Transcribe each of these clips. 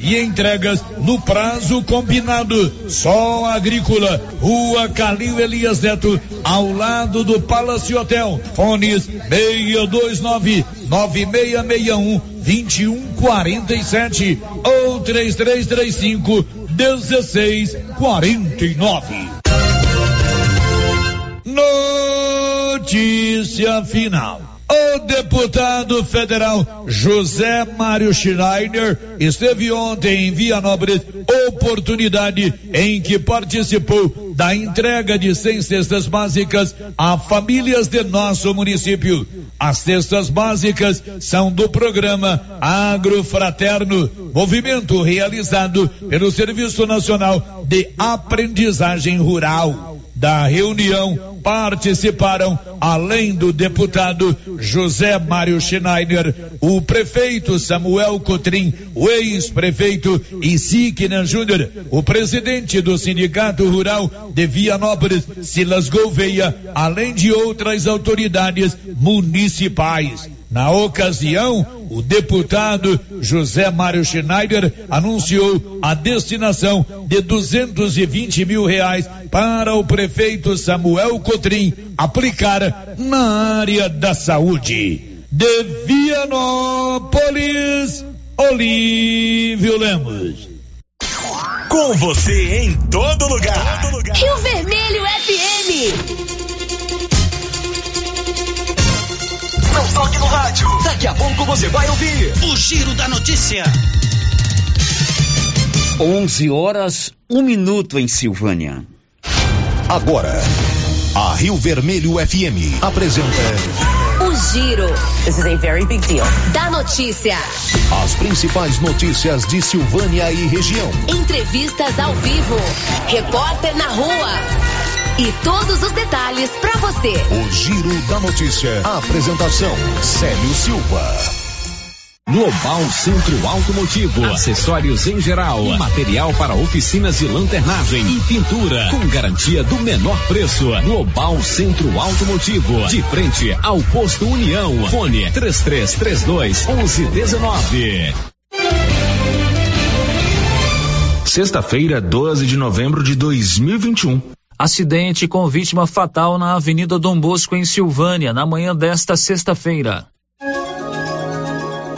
e entregas no prazo combinado. Só agrícola, Rua Calil Elias Neto, ao lado do Palace Hotel. Fones 629 9661 2147 ou 3335 1649. Notícia final. O deputado federal José Mário Schreiner esteve ontem em Vianópolis, oportunidade em que participou da entrega de 100 cestas básicas a famílias de nosso município. As cestas básicas são do programa Agrofraterno, movimento realizado pelo Serviço Nacional de Aprendizagem Rural. Da reunião participaram, além do deputado José Mário Schneider, o prefeito Samuel Cotrim, o ex-prefeito Isiquina Júnior, o presidente do Sindicato Rural de Vianópolis, Silas Gouveia, além de outras autoridades municipais. Na ocasião, o deputado José Mário Schneider anunciou a destinação de 220 mil reais para o prefeito Samuel Cotrim aplicar na área da saúde. De Vianópolis, Olívio Lemos. Com você em todo lugar. Todo lugar. Rio Vermelho FM. Não toque no rádio. Daqui a pouco você vai ouvir o Giro da Notícia. 11 horas, um minuto em Silvânia. Agora, a Rio Vermelho FM apresenta. O Giro. This is a very big deal. Da notícia. As principais notícias de Silvânia e região. Entrevistas ao vivo. Repórter na rua. E todos os detalhes para você. O Giro da Notícia. A apresentação: Célio Silva. Global Centro Automotivo, acessórios em geral, material para oficinas de lanternagem e pintura, com garantia do menor preço. Global Centro Automotivo, de frente ao posto União. Fone 3332 1119. Sexta-feira, 12 de novembro de 2021. Acidente com vítima fatal na Avenida Dom Bosco, em Silvânia, na manhã desta sexta-feira.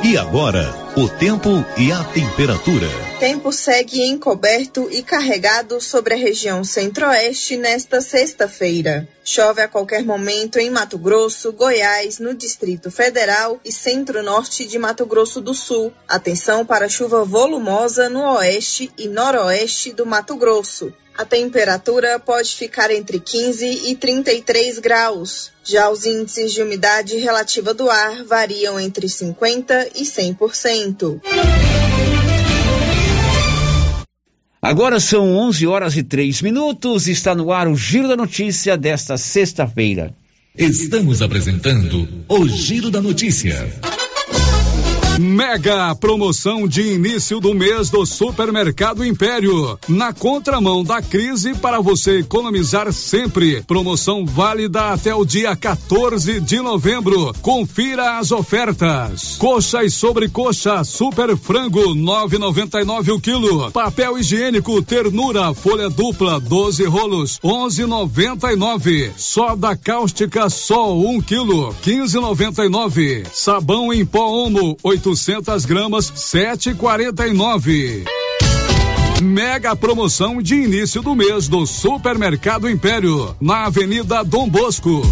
E agora, o tempo e a temperatura. Tempo segue encoberto e carregado sobre a região centro-oeste nesta sexta-feira. Chove a qualquer momento em Mato Grosso, Goiás, no Distrito Federal e centro-norte de Mato Grosso do Sul. Atenção para chuva volumosa no oeste e noroeste do Mato Grosso. A temperatura pode ficar entre 15 e 33 graus. Já os índices de umidade relativa do ar variam entre 50 e 100%. Agora são 11 horas e 3 minutos. Está no ar o Giro da Notícia desta sexta-feira. Estamos apresentando o Giro da Notícia. Mega promoção de início do mês do Supermercado Império. Na contramão da crise para você economizar sempre. Promoção válida até o dia 14 de novembro. Confira as ofertas. Coxa e sobrecoxa Super Frango 9,99 o quilo. Papel higiênico Ternura folha dupla 12 rolos 11,99. Soda cáustica Sol 1 quilo 15,99. Sabão em pó Omo 8 800 gramas, 7,49. Mega promoção de início do mês do Supermercado Império, na Avenida Dom Bosco.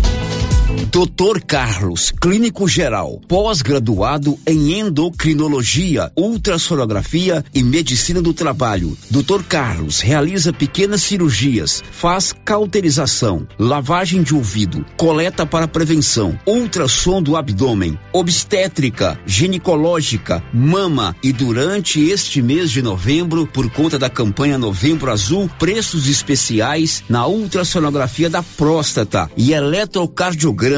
Doutor Carlos, clínico geral, pós-graduado em endocrinologia, ultrassonografia e medicina do trabalho. Doutor Carlos realiza pequenas cirurgias, faz cauterização, lavagem de ouvido, coleta para prevenção, ultrassom do abdômen, obstétrica, ginecológica, mama e durante este mês de novembro, por conta da campanha Novembro Azul, preços especiais na ultrassonografia da próstata e eletrocardiograma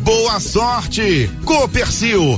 boa sorte. Copercil,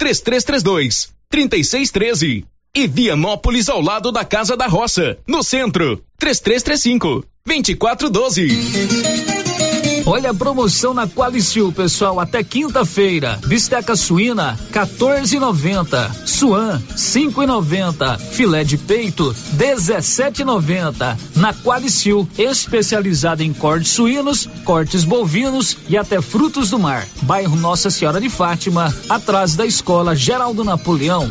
3332 3613 e Vianópolis ao lado da Casa da Roça, no centro. 3335 2412. Olha a promoção na Qualicil, pessoal, até quinta-feira. Bisteca suína, 14,90. Suan, 5,90. Filé de peito, 17,90. Na Qualicil, especializada em cortes suínos, cortes bovinos e até frutos do mar. Bairro Nossa Senhora de Fátima, atrás da Escola Geraldo Napoleão.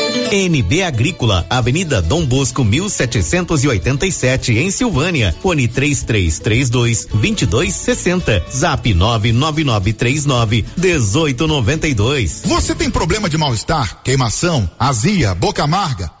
NB Agrícola, Avenida Dom Bosco 1787 em Silvânia. Fone 3332 2260. Zap 99939 1892. Você tem problema de mal-estar, queimação, azia, boca amarga?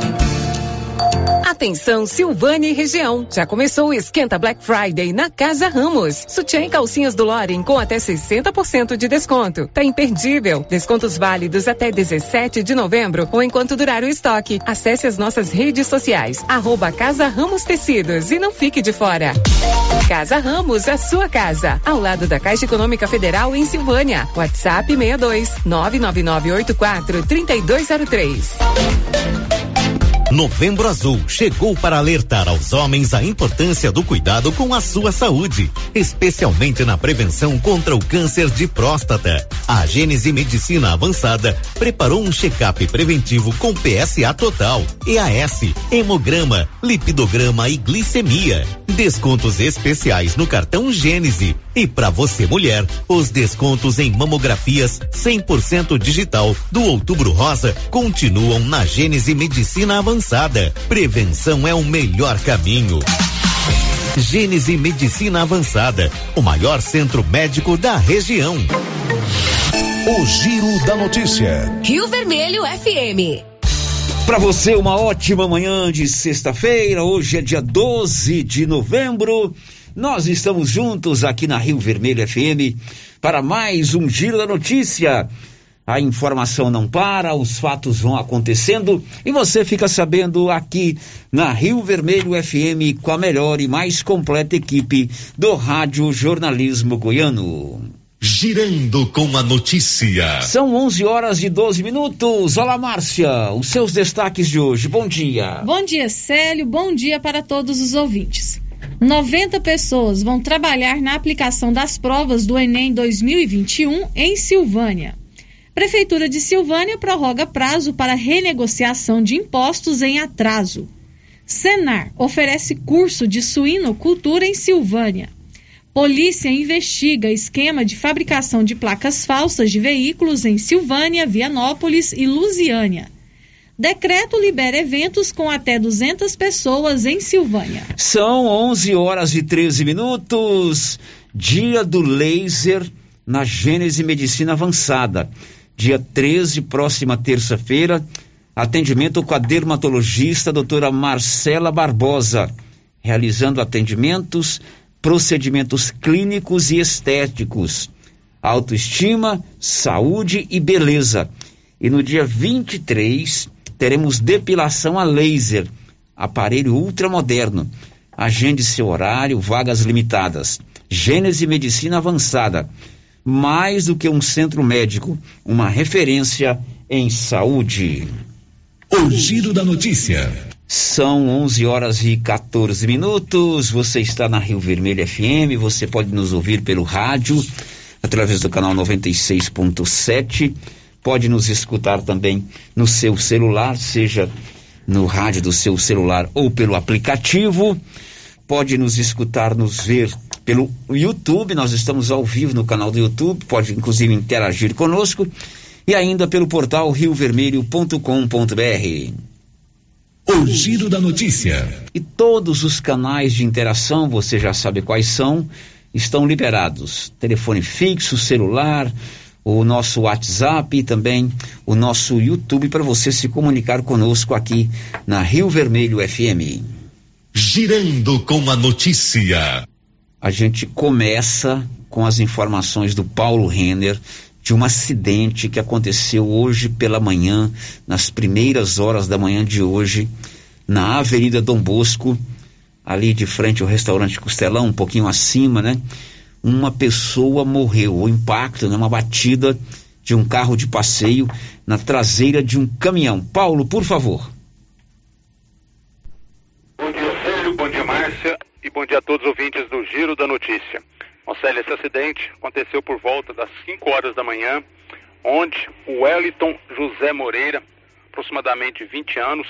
Atenção Silvânia e região. Já começou o esquenta Black Friday na Casa Ramos. Sutiã e calcinhas do Loren com até 60% de desconto. Tá imperdível. Descontos válidos até 17 de novembro ou enquanto durar o estoque. Acesse as nossas redes sociais. Arroba Casa Ramos Tecidos e não fique de fora. Casa Ramos, a sua casa. Ao lado da Caixa Econômica Federal em Silvânia. WhatsApp 62 99984 3203. Novembro Azul chegou para alertar aos homens a importância do cuidado com a sua saúde, especialmente na prevenção contra o câncer de próstata. A Gênese Medicina Avançada preparou um check-up preventivo com PSA total, EAS, hemograma, lipidograma e glicemia. Descontos especiais no cartão Gênese. E para você mulher, os descontos em mamografias 100% digital do Outubro Rosa continuam na Gênese Medicina Avançada. Prevenção é o melhor caminho. Gênese Medicina Avançada, o maior centro médico da região. O Giro da Notícia. Rio Vermelho FM. Para você, uma ótima manhã de sexta-feira. Hoje é dia 12 de novembro. Nós estamos juntos aqui na Rio Vermelho FM para mais um Giro da Notícia. A informação não para, os fatos vão acontecendo e você fica sabendo aqui na Rio Vermelho FM com a melhor e mais completa equipe do Rádio Jornalismo Goiano. Girando com a notícia. São 11 horas e 12 minutos. Olá, Márcia, os seus destaques de hoje. Bom dia. Bom dia, Célio. Bom dia para todos os ouvintes. 90 pessoas vão trabalhar na aplicação das provas do Enem 2021 em Silvânia. Prefeitura de Silvânia prorroga prazo para renegociação de impostos em atraso. Senar oferece curso de suinocultura em Silvânia. Polícia investiga esquema de fabricação de placas falsas de veículos em Silvânia, Vianópolis e Lusiânia. Decreto libera eventos com até 200 pessoas em Silvânia. São 11 horas e 13 minutos. Dia do laser na Gênese Medicina Avançada. Dia 13, próxima terça-feira, atendimento com a dermatologista doutora Marcela Barbosa, realizando atendimentos procedimentos clínicos e estéticos, autoestima, saúde e beleza. E no dia 23 teremos depilação a laser, aparelho ultramoderno. Agende seu horário, vagas limitadas. Gênese Medicina Avançada. Mais do que um centro médico, uma referência em saúde. O giro da notícia. São 11 horas e 14 minutos. Você está na Rio Vermelho FM. Você pode nos ouvir pelo rádio, através do canal 96.7. Pode nos escutar também no seu celular, seja no rádio do seu celular ou pelo aplicativo. Pode nos escutar, nos ver pelo YouTube, nós estamos ao vivo no canal do YouTube, pode inclusive interagir conosco e ainda pelo portal riovermelho.com.br. O giro da notícia. E todos os canais de interação, você já sabe quais são, estão liberados. Telefone fixo, celular, o nosso WhatsApp e também o nosso YouTube para você se comunicar conosco aqui na Rio Vermelho FM. Girando com a notícia. A gente começa com as informações do Paulo Renner de um acidente que aconteceu hoje pela manhã, nas primeiras horas da manhã de hoje, na Avenida Dom Bosco, ali de frente ao restaurante Costelão, um pouquinho acima, né? Uma pessoa morreu, o impacto, né? Uma batida de um carro de passeio na traseira de um caminhão. Paulo, por favor. Bom dia a todos os ouvintes do Giro da Notícia. Marcelo, esse acidente aconteceu por volta das 5 horas da manhã, onde o Wellington José Moreira, aproximadamente 20 anos,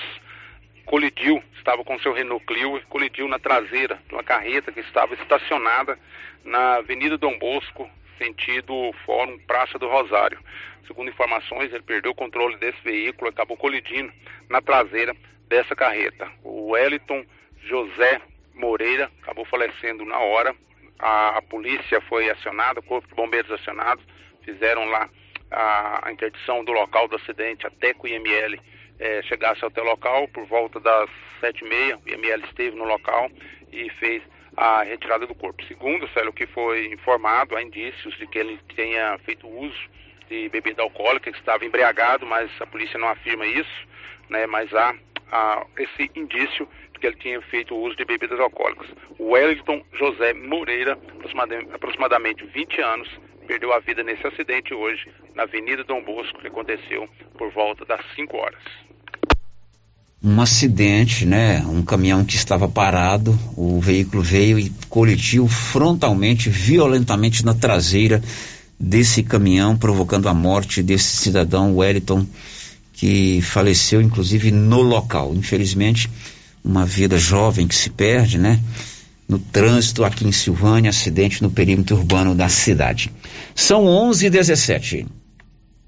colidiu, estava com seu Renault Clio, colidiu na traseira de uma carreta que estava estacionada na Avenida Dom Bosco, sentido Fórum Praça do Rosário. Segundo informações, ele perdeu o controle desse veículo e acabou colidindo na traseira dessa carreta. O Wellington José Moreira acabou falecendo na hora, a, a polícia foi acionada, o corpo de bombeiros acionado, fizeram lá a, a interdição do local do acidente até que o IML eh, chegasse até o local. Por volta das sete e meia, o IML esteve no local e fez a retirada do corpo. Segundo, Célio, que foi informado, há indícios de que ele tenha feito uso de bebida alcoólica, que estava embriagado, mas a polícia não afirma isso, né, mas há, há esse indício que ele tinha feito uso de bebidas alcoólicas. Wellington José Moreira, aproximadamente 20 anos, perdeu a vida nesse acidente hoje na Avenida Dom Bosco, que aconteceu por volta das 5 horas. Um acidente, né? Um caminhão que estava parado, o veículo veio e colidiu frontalmente, violentamente na traseira desse caminhão, provocando a morte desse cidadão Wellington, que faleceu inclusive no local. Infelizmente, uma vida jovem que se perde, né? No trânsito aqui em Silvânia, acidente no perímetro urbano da cidade. São 11 e 17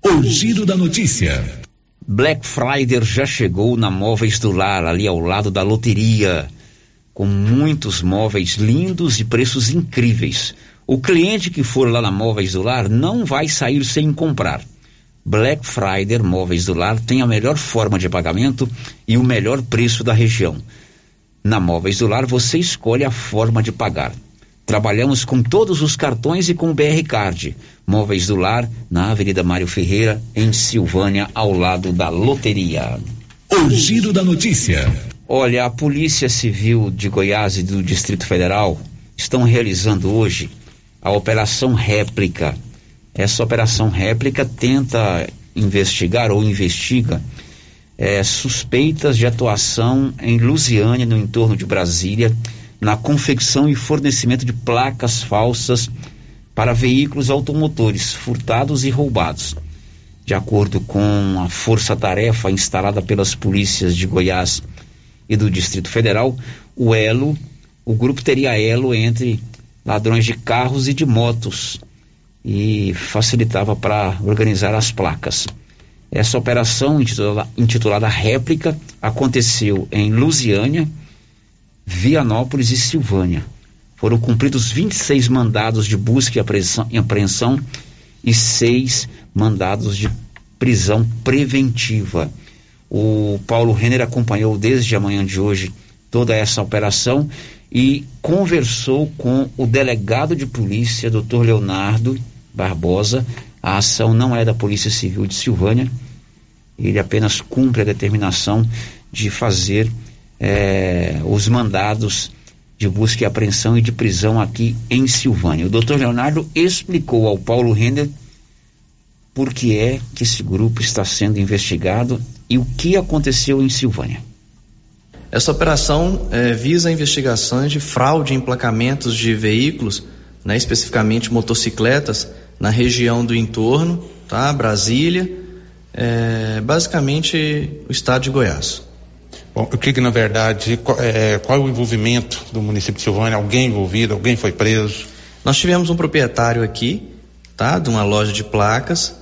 O giro da notícia. Black Friday já chegou na Móveis do Lar, ali ao lado da loteria, com muitos móveis lindos e preços incríveis. O cliente que for lá na Móveis do Lar não vai sair sem comprar. Black Friday Móveis do Lar tem a melhor forma de pagamento e o melhor preço da região. Na Móveis do Lar você escolhe a forma de pagar. Trabalhamos com todos os cartões e com o BR Card. Móveis do Lar, na Avenida Mário Ferreira, em Silvânia, ao lado da loteria. O giro da notícia. Olha, a Polícia Civil de Goiás e do Distrito Federal estão realizando hoje a Operação Réplica essa operação réplica tenta investigar ou investiga é, suspeitas de atuação em Lusiânia, no entorno de Brasília, na confecção e fornecimento de placas falsas para veículos automotores furtados e roubados. De acordo com a força-tarefa instalada pelas polícias de Goiás e do Distrito Federal, o elo, o grupo teria elo entre ladrões de carros e de motos e facilitava para organizar as placas. Essa operação, intitulada, intitulada Réplica, aconteceu em Lusiânia, Vianópolis e Silvânia. Foram cumpridos 26 mandados de busca e apreensão, e seis mandados de prisão preventiva. O Paulo Renner acompanhou desde a manhã de hoje toda essa operação e conversou com o delegado de polícia, Dr. Leonardo, Barbosa. A ação não é da Polícia Civil de Silvânia. Ele apenas cumpre a determinação de fazer é, os mandados de busca e apreensão e de prisão aqui em Silvânia. O doutor Leonardo explicou ao Paulo Renner por que é que esse grupo está sendo investigado e o que aconteceu em Silvânia. Essa operação é, visa a investigação de fraude em emplacamentos de veículos, né, especificamente motocicletas, na região do entorno, tá? Brasília, é, basicamente o estado de Goiás. Bom, o que, que na verdade, qual é, qual é o envolvimento do município de Silvânia? Alguém envolvido? Alguém foi preso? Nós tivemos um proprietário aqui, tá, de uma loja de placas,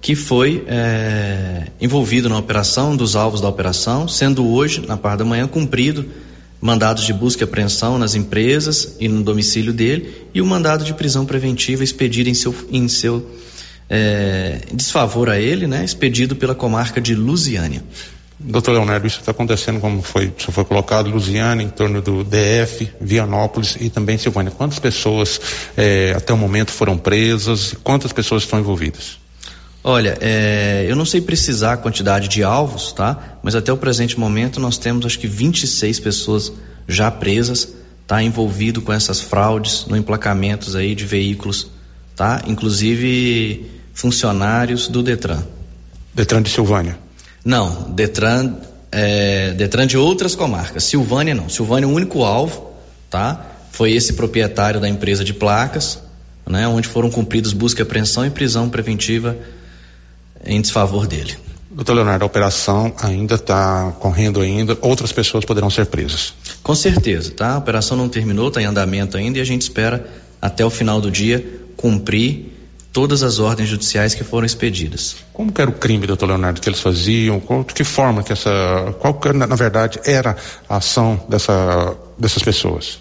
que foi é, envolvido na operação, dos alvos da operação, sendo hoje, na parte da manhã, cumprido mandados de busca e apreensão nas empresas e no domicílio dele e o mandado de prisão preventiva expedido em seu, em seu é, desfavor a ele, né, expedido pela comarca de Lusiânia. Doutor Leonardo, isso está acontecendo como foi, isso foi colocado, Lusiana, em torno do DF, Vianópolis e também Silvânia. Quantas pessoas é, até o momento foram presas? Quantas pessoas estão envolvidas? Olha, é, eu não sei precisar a quantidade de alvos, tá? Mas até o presente momento nós temos acho que 26 pessoas já presas, tá? Envolvido com essas fraudes no emplacamentos aí de veículos, tá? Inclusive funcionários do Detran. Detran de Silvânia? Não, Detran, é, Detran de outras comarcas. Silvânia não. Silvânia é o único alvo, tá? Foi esse proprietário da empresa de placas, né? Onde foram cumpridos busca e apreensão e prisão preventiva em desfavor dele. Doutor Leonardo, a operação ainda está correndo ainda, outras pessoas poderão ser presas. Com certeza, tá? A operação não terminou, está em andamento ainda e a gente espera até o final do dia cumprir todas as ordens judiciais que foram expedidas. Como era o crime, doutor Leonardo, que eles faziam? Qual, de que forma que essa, qual que, na, na verdade era a ação dessa, dessas pessoas?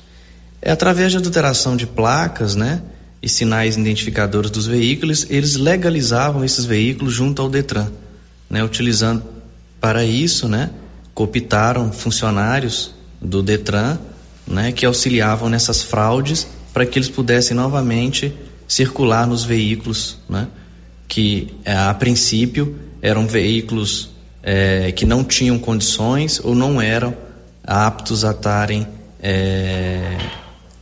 É através de adulteração de placas, né? E sinais identificadores dos veículos, eles legalizavam esses veículos junto ao Detran, né? Utilizando para isso, né? Cooptaram funcionários do Detran, né? Que auxiliavam nessas fraudes para que eles pudessem novamente circular nos veículos, né? que é, a princípio eram veículos é, que não tinham condições ou não eram aptos a estarem é,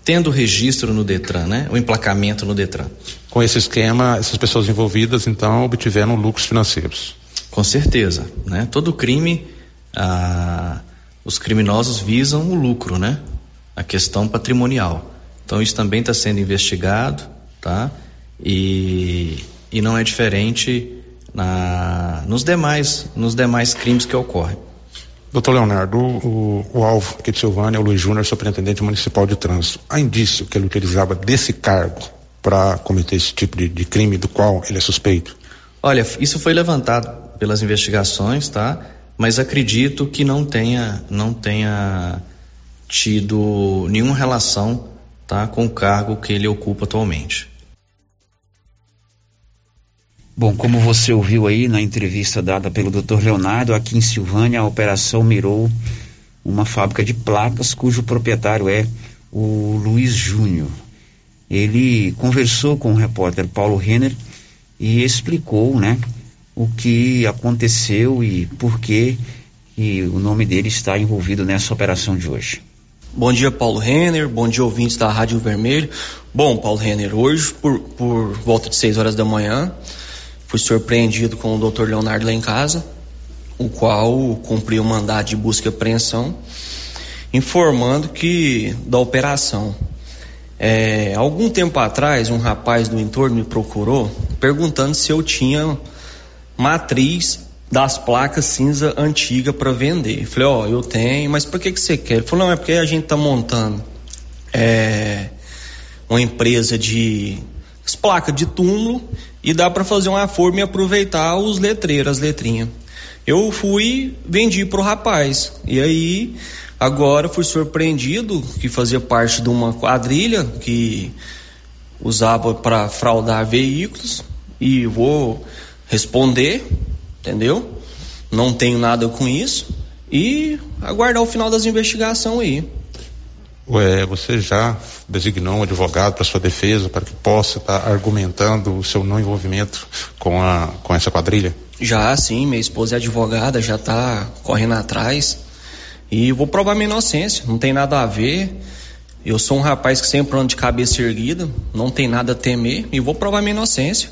tendo registro no Detran, né? o emplacamento no Detran. Com esse esquema, essas pessoas envolvidas então obtiveram lucros financeiros. Com certeza, né? Todo crime, ah, os criminosos visam o lucro, né? A questão patrimonial. Então isso também está sendo investigado tá? E, e não é diferente na, nos demais nos demais crimes que ocorrem. Doutor Leonardo, o, o, alvo aqui de Silvânia é o Luiz Júnior, superintendente municipal de trânsito. Há indício que ele utilizava desse cargo para cometer esse tipo de, de, crime do qual ele é suspeito? Olha, isso foi levantado pelas investigações, tá? Mas acredito que não tenha, não tenha tido nenhuma relação, tá, com o cargo que ele ocupa atualmente. Bom, como você ouviu aí na entrevista dada pelo Dr. Leonardo, aqui em Silvânia a operação mirou uma fábrica de placas cujo proprietário é o Luiz Júnior. Ele conversou com o repórter Paulo Renner e explicou, né, o que aconteceu e por que que o nome dele está envolvido nessa operação de hoje. Bom dia, Paulo Renner. Bom dia, ouvintes da Rádio Vermelho. Bom, Paulo Renner, hoje, por, por volta de 6 horas da manhã, fui surpreendido com o Dr. Leonardo lá em casa, o qual cumpriu o mandado de busca e apreensão, informando que da operação. É, algum tempo atrás, um rapaz do entorno me procurou perguntando se eu tinha matriz das placas cinza antiga para vender. Eu falei, ó, oh, eu tenho, mas por que que você quer? Ele falou, não, é porque a gente tá montando é, uma empresa de as placas de túmulo e dá para fazer uma forma e aproveitar os letreiros, as letrinhas. Eu fui, vendi pro rapaz. E aí, agora fui surpreendido que fazia parte de uma quadrilha que usava para fraudar veículos e vou responder, entendeu? Não tenho nada com isso e aguardar o final das investigações aí. Ué, você já designou um advogado para sua defesa para que possa estar tá argumentando o seu não envolvimento com, a, com essa quadrilha? Já, sim. Minha esposa é advogada, já está correndo atrás. E vou provar minha inocência. Não tem nada a ver. Eu sou um rapaz que sempre ando de cabeça erguida, não tem nada a temer e vou provar minha inocência.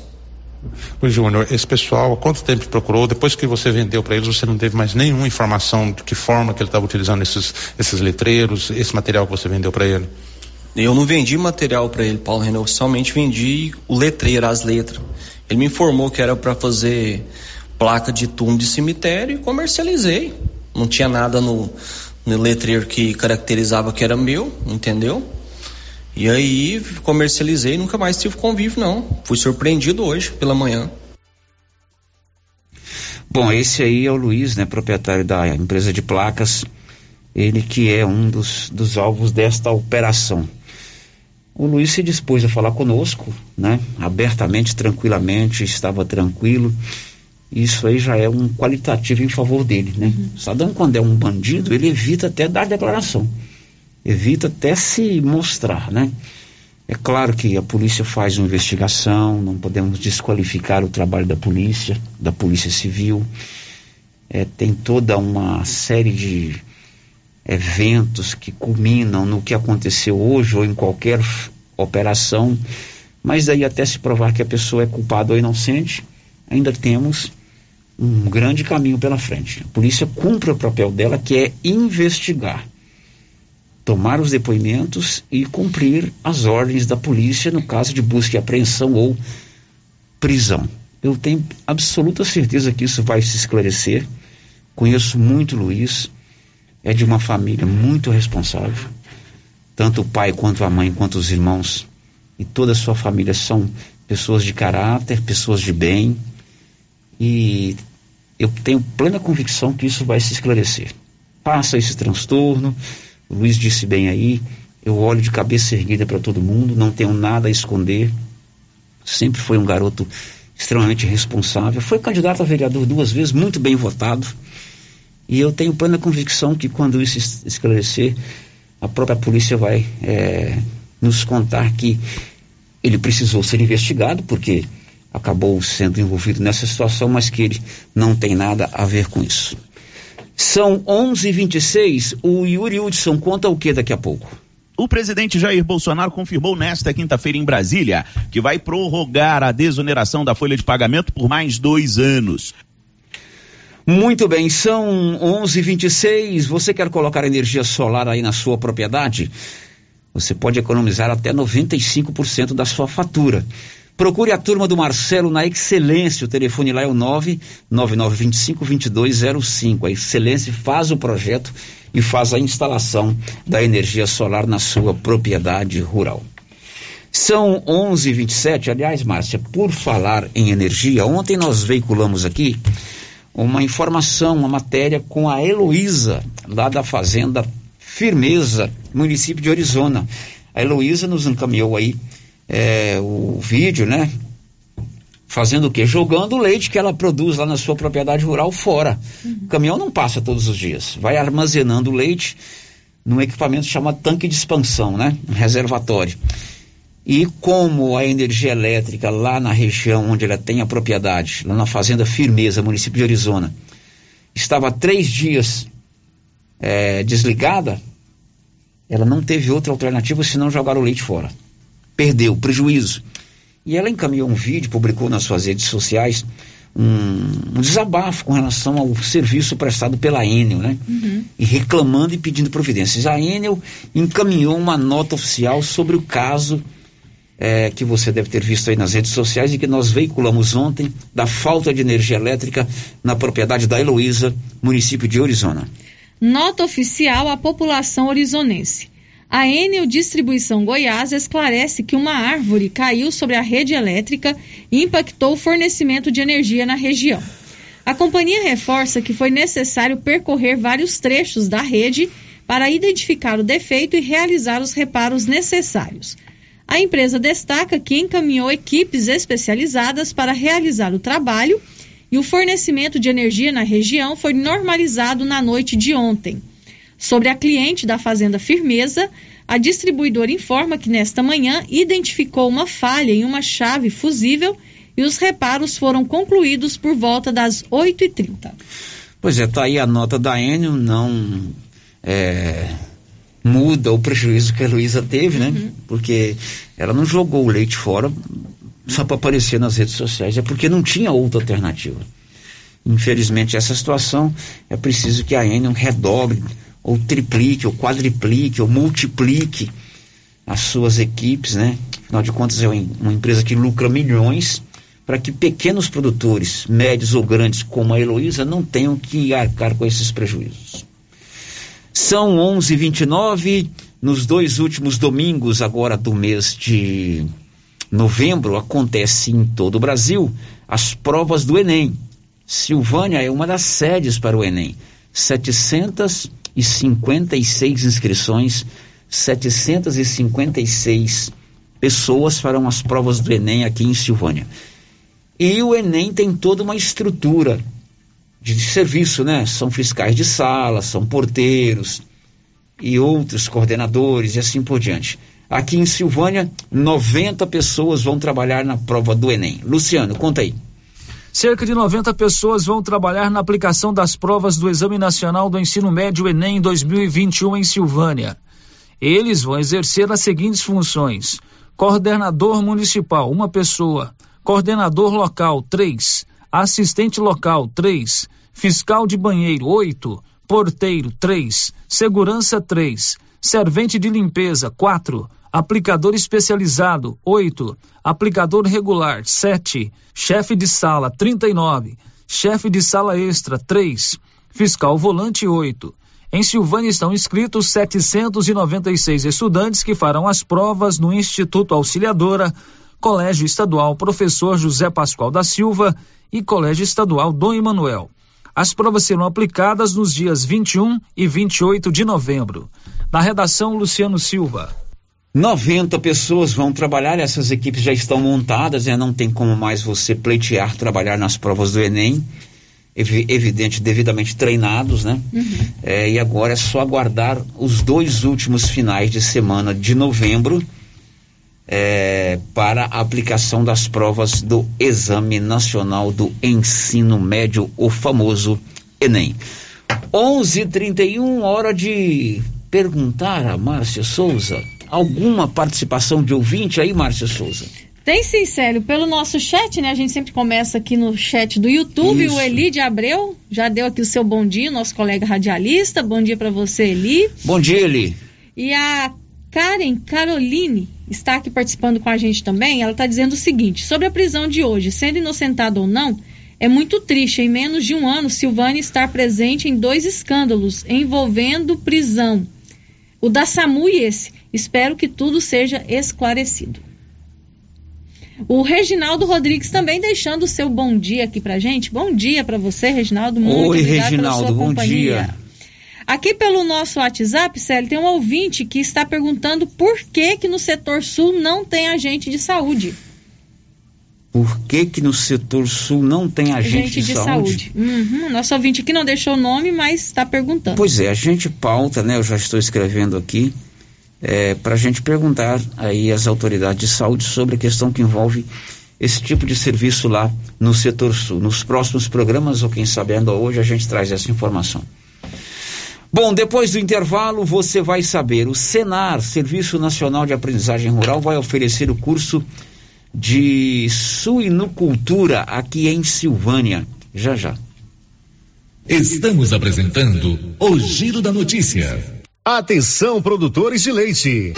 Luiz Júnior, esse pessoal, há quanto tempo procurou? Depois que você vendeu para eles, você não teve mais nenhuma informação de que forma que ele estava utilizando esses, esses letreiros, esse material que você vendeu para ele? Eu não vendi material para ele, Paulo Renan, somente vendi o letreiro, as letras. Ele me informou que era para fazer placa de túmulo de cemitério e comercializei. não tinha nada no, no letreiro que caracterizava que era meu, entendeu? E aí comercializei e nunca mais tive convívio, não. Fui surpreendido hoje pela manhã. Bom, esse aí é o Luiz, né, proprietário da empresa de placas, ele que é um dos, dos alvos desta operação. O Luiz se dispôs a falar conosco, né, abertamente, tranquilamente, estava tranquilo. Isso aí já é um qualitativo em favor dele, né? Uhum. Saddam, quando é um bandido, ele evita até dar declaração, evita até se mostrar, né? É claro que a polícia faz uma investigação, não podemos desqualificar o trabalho da polícia, da polícia civil. É, tem toda uma série de eventos que culminam no que aconteceu hoje ou em qualquer operação, mas aí até se provar que a pessoa é culpada ou inocente, ainda temos um grande caminho pela frente. A polícia cumpre o papel dela, que é investigar tomar os depoimentos e cumprir as ordens da polícia no caso de busca e apreensão ou prisão. Eu tenho absoluta certeza que isso vai se esclarecer. Conheço muito Luiz, é de uma família muito responsável. Tanto o pai quanto a mãe, quanto os irmãos e toda a sua família são pessoas de caráter, pessoas de bem. E eu tenho plena convicção que isso vai se esclarecer. Passa esse transtorno, o Luiz disse bem aí, eu olho de cabeça erguida para todo mundo, não tenho nada a esconder. Sempre foi um garoto extremamente responsável. Foi candidato a vereador duas vezes, muito bem votado. E eu tenho plena convicção que quando isso esclarecer, a própria polícia vai é, nos contar que ele precisou ser investigado, porque acabou sendo envolvido nessa situação, mas que ele não tem nada a ver com isso. São 11:26. O Yuri Hudson conta o que daqui a pouco? O presidente Jair Bolsonaro confirmou nesta quinta-feira em Brasília que vai prorrogar a desoneração da folha de pagamento por mais dois anos. Muito bem, são 11:26. Você quer colocar energia solar aí na sua propriedade? Você pode economizar até 95% da sua fatura. Procure a turma do Marcelo na Excelência. O telefone lá é o 99925-2205. A Excelência faz o projeto e faz a instalação da energia solar na sua propriedade rural. São 11:27. Aliás, Márcia, por falar em energia, ontem nós veiculamos aqui uma informação, uma matéria com a Heloísa, lá da Fazenda Firmeza, município de Arizona. A Heloísa nos encaminhou aí é, o vídeo, né? Fazendo o quê? Jogando o leite que ela produz lá na sua propriedade rural fora. Uhum. O caminhão não passa todos os dias. Vai armazenando o leite num equipamento chamado tanque de expansão, né? Um reservatório. E como a energia elétrica lá na região onde ela tem a propriedade, lá na Fazenda Firmeza, município de Arizona, estava três dias é, desligada, ela não teve outra alternativa senão jogar o leite fora perdeu, prejuízo. E ela encaminhou um vídeo, publicou nas suas redes sociais um, um desabafo com relação ao serviço prestado pela Enel, né? Uhum. E reclamando e pedindo providências. A Enel encaminhou uma nota oficial sobre o caso é, que você deve ter visto aí nas redes sociais e que nós veiculamos ontem da falta de energia elétrica na propriedade da Heloísa, município de Arizona. Nota oficial à população horizonense. A Enel Distribuição Goiás esclarece que uma árvore caiu sobre a rede elétrica e impactou o fornecimento de energia na região. A companhia reforça que foi necessário percorrer vários trechos da rede para identificar o defeito e realizar os reparos necessários. A empresa destaca que encaminhou equipes especializadas para realizar o trabalho e o fornecimento de energia na região foi normalizado na noite de ontem. Sobre a cliente da Fazenda Firmeza, a distribuidora informa que nesta manhã identificou uma falha em uma chave fusível e os reparos foram concluídos por volta das 8h30. Pois é, tá aí a nota da Enel, não é, muda o prejuízo que a Luísa teve, né? Uhum. Porque ela não jogou o leite fora só para aparecer nas redes sociais, é porque não tinha outra alternativa. Infelizmente, essa situação é preciso que a Enel redobre ou triplique, ou quadriplique, ou multiplique as suas equipes, né? Afinal de contas, é uma empresa que lucra milhões, para que pequenos produtores, médios ou grandes, como a Heloísa, não tenham que arcar com esses prejuízos. São 11:29 nos dois últimos domingos agora do mês de novembro acontece em todo o Brasil as provas do Enem. Silvânia é uma das sedes para o Enem. 756 inscrições, 756 pessoas farão as provas do Enem aqui em Silvânia. E o Enem tem toda uma estrutura de serviço, né? São fiscais de sala, são porteiros e outros coordenadores e assim por diante. Aqui em Silvânia, 90 pessoas vão trabalhar na prova do Enem. Luciano, conta aí. Cerca de 90 pessoas vão trabalhar na aplicação das provas do Exame Nacional do Ensino Médio Enem 2021 em Silvânia. Eles vão exercer as seguintes funções: coordenador municipal, uma pessoa, coordenador local, três, assistente local, três, fiscal de banheiro, oito, porteiro, três, segurança, três, servente de limpeza, quatro, aplicador especializado, oito, aplicador regular, sete, chefe de sala, trinta e nove, chefe de sala extra, três, fiscal volante, oito. Em Silvânia estão inscritos 796 estudantes que farão as provas no Instituto Auxiliadora, Colégio Estadual Professor José Pascoal da Silva e Colégio Estadual Dom Emanuel. As provas serão aplicadas nos dias 21 e 28 de novembro. Na redação, Luciano Silva. 90 pessoas vão trabalhar, essas equipes já estão montadas, né? não tem como mais você pleitear trabalhar nas provas do Enem evidente, devidamente treinados, né? Uhum. É, e agora é só aguardar os dois últimos finais de semana de novembro é, para a aplicação das provas do Exame Nacional do Ensino Médio, o famoso Enem. 11:31 hora de perguntar a Márcia Souza. Alguma participação de ouvinte aí, Márcia Souza? Tem sim, Célio. Pelo nosso chat, né? A gente sempre começa aqui no chat do YouTube. Isso. O Eli de Abreu já deu aqui o seu bom dia, nosso colega radialista. Bom dia para você, Eli. Bom dia, Eli. E a Karen Caroline está aqui participando com a gente também. Ela está dizendo o seguinte: sobre a prisão de hoje, sendo inocentado ou não, é muito triste, em menos de um ano, Silvânia estar presente em dois escândalos envolvendo prisão. O da SAMU e esse. Espero que tudo seja esclarecido. O Reginaldo Rodrigues também deixando o seu bom dia aqui pra gente. Bom dia para você, Reginaldo. Muito Oi, obrigado Reginaldo, pela sua bom companhia. dia. Aqui pelo nosso WhatsApp, Célio, tem um ouvinte que está perguntando por que que no setor sul não tem agente de saúde. Por que que no setor sul não tem agente, de, saúde? Uhum, nosso ouvinte aqui não deixou o nome, mas está perguntando. Pois é, a gente pauta, né? Eu já estou escrevendo aqui é, para a gente perguntar aí às autoridades de saúde sobre a questão que envolve esse tipo de serviço lá no setor sul. Nos próximos programas, ou quem sabe ainda hoje, a gente traz essa informação. Bom, depois do intervalo, você vai saber. O Senar, Serviço Nacional de Aprendizagem Rural, vai oferecer o curso de suinocultura aqui em Silvânia. Já já. Estamos apresentando o Giro da Notícia. Atenção, produtores de leite.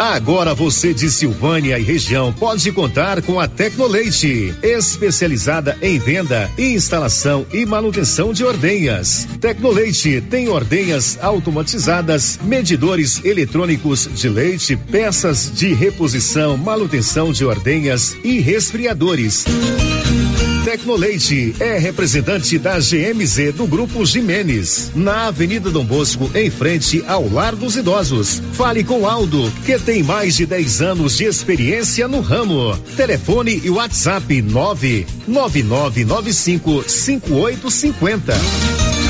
Agora você de Silvânia e região pode contar com a Tecnoleite, especializada em venda, instalação e manutenção de ordenhas. Tecnoleite tem ordenhas automatizadas, medidores eletrônicos de leite, peças de reposição, manutenção de ordenhas e resfriadores. Tecnoleite é representante da GMZ do Grupo Jimenez, na Avenida Dom Bosco, em frente ao Lar dos Idosos. Fale com Aldo, que tem mais de 10 anos de experiência no ramo. Telefone e WhatsApp 99995 5850.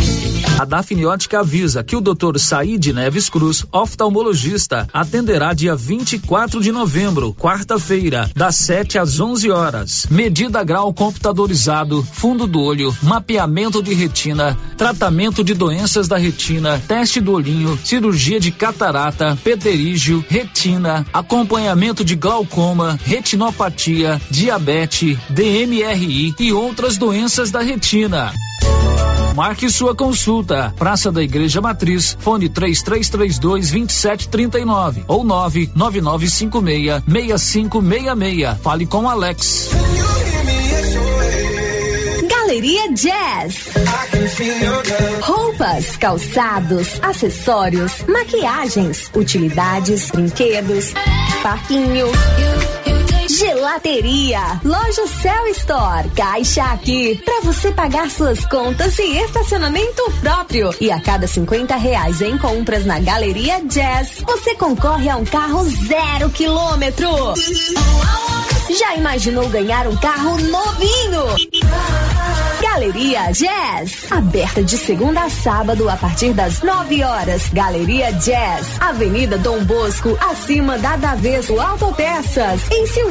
A Dafniótica avisa que o Dr. Said Neves Cruz, oftalmologista, atenderá dia 24 de novembro, quarta-feira, das 7 às 11 horas. Medida grau computadorizado, fundo do olho, mapeamento de retina, tratamento de doenças da retina, teste do olhinho, cirurgia de catarata, pterígio, retina, acompanhamento de glaucoma, retinopatia, diabetes, DMRI e outras doenças da retina. Marque sua consulta. Praça da Igreja Matriz, fone 3332 2739 ou 99956 6566. Fale com Alex. Galeria Jazz. Roupas, calçados, acessórios, maquiagens, utilidades, brinquedos, parquinho. Gelateria, Loja Cell Store, Caixa Aqui, para você pagar suas contas e estacionamento próprio. E a cada 50 reais em compras na Galeria Jazz, você concorre a um carro zero quilômetro. Já imaginou ganhar um carro novinho? Galeria Jazz, aberta de segunda a sábado a partir das 9 horas. Galeria Jazz, Avenida Dom Bosco, acima da Daveso Autopeças, em Silvânia.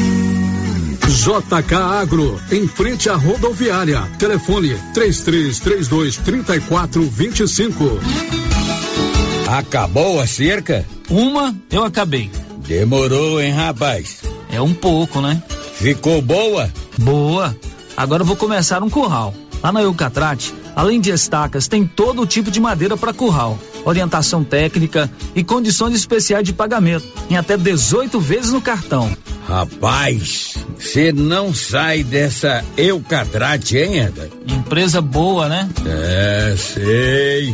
JK Agro, em frente à rodoviária. Telefone 3332 3425. Acabou a cerca? Uma eu acabei. Demorou, hein, rapaz? É um pouco, né? Ficou boa? Boa. Agora eu vou começar um curral. Lá na Eucatrate, além de estacas, tem todo tipo de madeira para curral, orientação técnica e condições especiais de pagamento, em até 18 vezes no cartão. Rapaz, você não sai dessa Eucatrate, hein, Eda? Empresa boa, né? É, sei.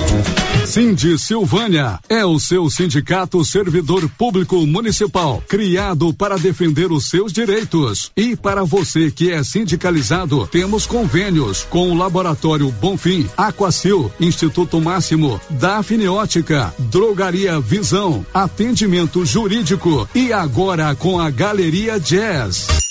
Cindy Silvânia é o seu sindicato servidor público municipal, criado para defender os seus direitos. E para você que é sindicalizado, temos convênios com o Laboratório Bonfim, Aquacil, Instituto Máximo, Dafniótica, Drogaria Visão, Atendimento Jurídico e agora com a Galeria Jazz.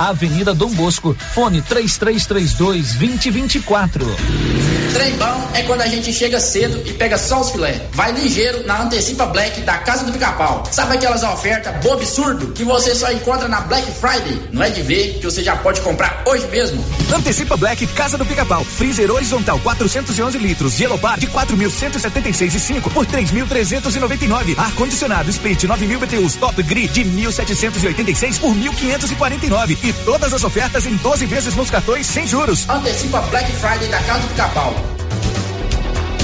Avenida Dom Bosco, fone 3332 2024. Trem bom é quando a gente chega cedo e pega só os filé. Vai ligeiro na Antecipa Black da Casa do Pica-Pau. Sabe aquelas ofertas bobo absurdo que você só encontra na Black Friday? Não é de ver que você já pode comprar hoje mesmo. Antecipa Black Casa do Pica-Pau. Freezer horizontal 411 litros. Yellow Bar de 4.176 e 5 por 3.399. Ar condicionado Split 9.000 BTUs Top Grid de 1.786 por 1.549. E todas as ofertas em 12 vezes nos cartões sem juros. Antecipa Black Friday da Casa do Pica-Pau.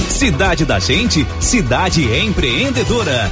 Cidade da Gente, cidade empreendedora.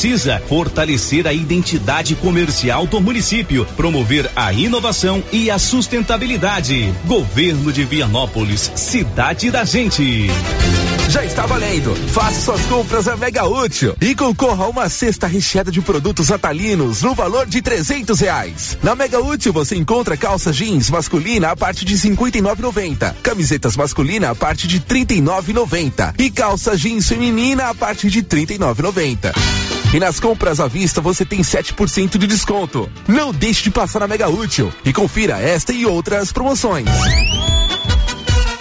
precisa fortalecer a identidade comercial do município, promover a inovação e a sustentabilidade. Governo de Vianópolis, cidade da gente. Já está valendo. Faça suas compras a Mega Útil e concorra a uma cesta recheada de produtos natalinos no valor de trezentos reais. Na Mega Útil você encontra calça jeans masculina a partir de cinquenta e nove noventa, camisetas masculina a partir de trinta e nove noventa e calça jeans feminina a partir de trinta e nove noventa. E nas compras à vista você tem 7% de desconto. Não deixe de passar na Mega Útil e confira esta e outras promoções.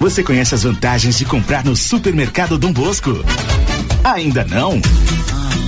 Você conhece as vantagens de comprar no Supermercado Dom Bosco? Ainda não?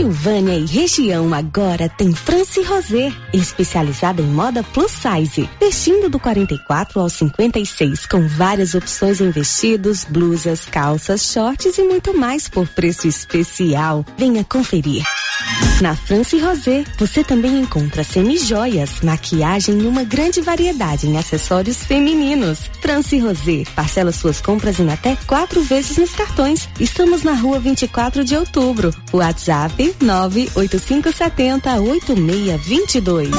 Silvânia e região agora tem France Rosé, especializada em moda plus size, vestindo do 44 ao 56, com várias opções em vestidos, blusas, calças, shorts e muito mais por preço especial. Venha conferir. Na France Rosé, você também encontra semijoias, maquiagem e uma grande variedade em acessórios femininos. France Rosé, parcela suas compras em até quatro vezes nos cartões. Estamos na rua 24 de outubro. WhatsApp 98570 8622.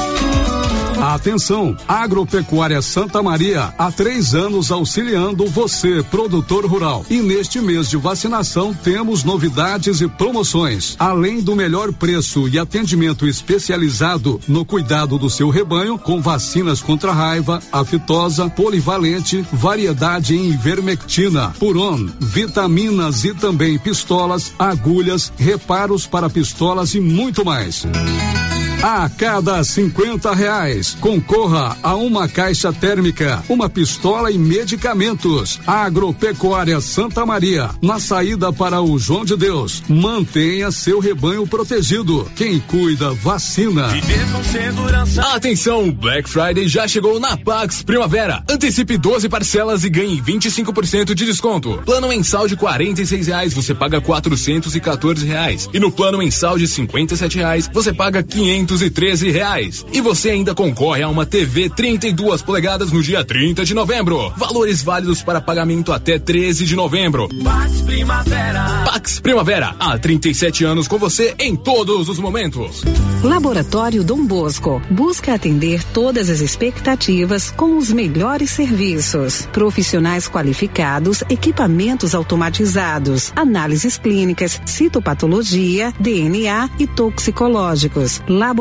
Atenção, Agropecuária Santa Maria, há três anos auxiliando você, produtor rural. E neste mês de vacinação temos novidades e promoções. Além do melhor preço e atendimento especializado no cuidado do seu rebanho, com vacinas contra raiva, aftosa, polivalente, variedade em ivermectina, puron, vitaminas e também pistolas, agulhas, reparos para pistolas e muito mais. A cada 50 reais, concorra a uma caixa térmica, uma pistola e medicamentos. Agropecuária Santa Maria, na saída para o João de Deus. Mantenha seu rebanho protegido. Quem cuida, vacina. Atenção, Black Friday já chegou na Pax Primavera. Antecipe 12 parcelas e ganhe 25% de desconto. Plano mensal de 46 reais, você paga 414 reais. E no plano mensal de 57 reais, você paga 513 reais. E você ainda concorre a uma TV 32 polegadas no dia 30 de novembro. Valores válidos para pagamento até 13 de novembro. Pax Primavera. Pax Primavera, há 37 anos com você em todos os momentos. Laboratório Dom Bosco busca atender todas as expectativas com os melhores serviços. Profissionais qualificados, equipamentos automatizados, análises clínicas, citopatologia, DNA e toxicológicos. Laboratório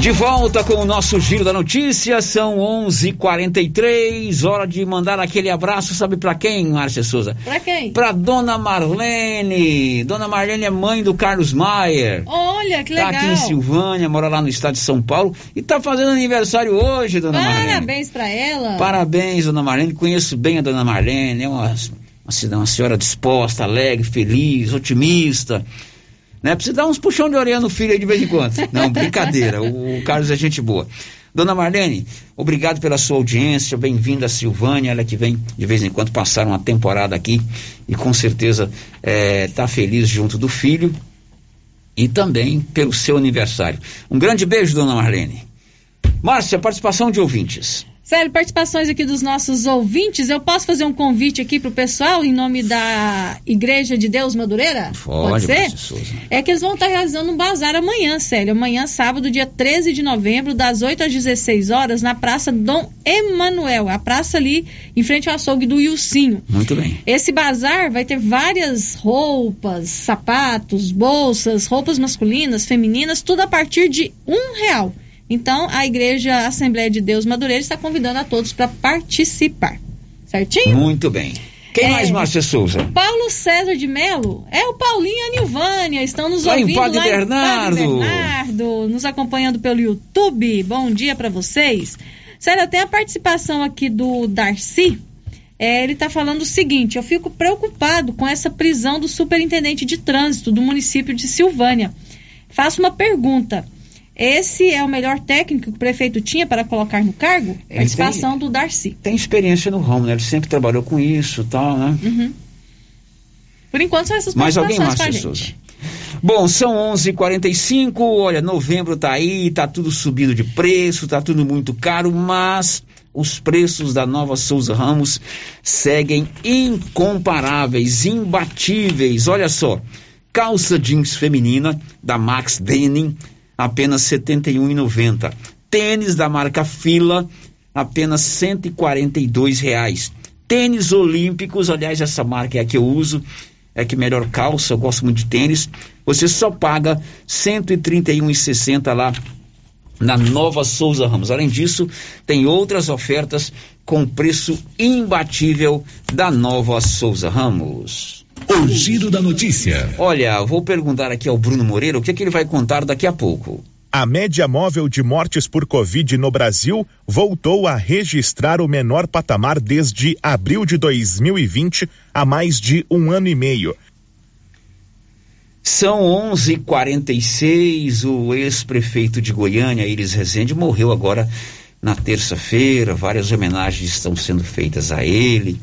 De volta com o nosso Giro da Notícia, são 11:43, hora de mandar aquele abraço, sabe para quem, Márcia Souza? Pra quem? Pra Dona Marlene. Dona Marlene é mãe do Carlos Maier. Olha, que legal. Tá aqui em Silvânia, mora lá no estado de São Paulo e tá fazendo aniversário hoje, Dona Marlene. Parabéns pra ela. Parabéns, Dona Marlene. Conheço bem a Dona Marlene, é uma, uma, uma senhora disposta, alegre, feliz, otimista. Né? Precisa dar uns puxão de orelha no filho aí de vez em quando. Não, brincadeira. O, o Carlos é gente boa. Dona Marlene, obrigado pela sua audiência, bem-vinda a Silvânia, ela que vem de vez em quando passar uma temporada aqui e com certeza está feliz junto do filho e também pelo seu aniversário. Um grande beijo, Dona Marlene. Márcia, participação de ouvintes. Sério, participações aqui dos nossos ouvintes. Eu posso fazer um convite aqui pro pessoal em nome da Igreja de Deus Madureira? Pode, Pode ser? É que eles vão estar realizando um bazar amanhã, Célio. Amanhã, sábado, dia 13 de novembro, das 8 às 16 horas, na Praça Dom Emanuel. A praça ali em frente ao açougue do Ilcinho. Muito bem. Esse bazar vai ter várias roupas, sapatos, bolsas, roupas masculinas, femininas, tudo a partir de um real. Então, a Igreja Assembleia de Deus Madureira está convidando a todos para participar. Certinho? Muito bem. Quem É. mais, Márcia Souza? Paulo César de Melo, é o Paulinho e a Nilvânia, estão nos Lá em ouvindo Padre lá Bernardo. em Padre Bernardo, nos acompanhando pelo YouTube. Bom dia para vocês. Sério, tem a participação aqui do Darcy. É, ele está falando o seguinte: eu fico preocupado com essa prisão do superintendente de trânsito do município de Silvânia. Faço uma pergunta. Esse é o melhor técnico que o prefeito tinha para colocar no cargo? Ele Participação do Darcy. Tem experiência no ramo, né? Ele sempre trabalhou com isso e tal, né? Uhum. Por enquanto são essas Mais alguém, Márcia gente. Souza? Bom, são 11:45. Olha, novembro tá aí, tá tudo subido de preço, tá tudo muito caro, mas os preços da Nova Souza Ramos seguem incomparáveis, imbatíveis. Olha só, calça jeans feminina da Max Denim, apenas R$ 71,90. Tênis da marca Fila, apenas 142 reais. Tênis olímpicos, aliás, essa marca é a que eu uso, é que melhor calça, eu gosto muito de tênis. Você só paga R$ 131,60 lá na Nova Souza Ramos. Além disso, tem outras ofertas com preço imbatível da Nova Souza Ramos. O giro da notícia. Olha, vou perguntar aqui ao Bruno Moreira o que, é que ele vai contar daqui a pouco. A média móvel de mortes por Covid no Brasil voltou a registrar o menor patamar desde abril de 2020, há mais de um ano e meio. São 11:46. O ex-prefeito de Goiânia, Iris Rezende, morreu agora na terça-feira. Várias homenagens estão sendo feitas a ele.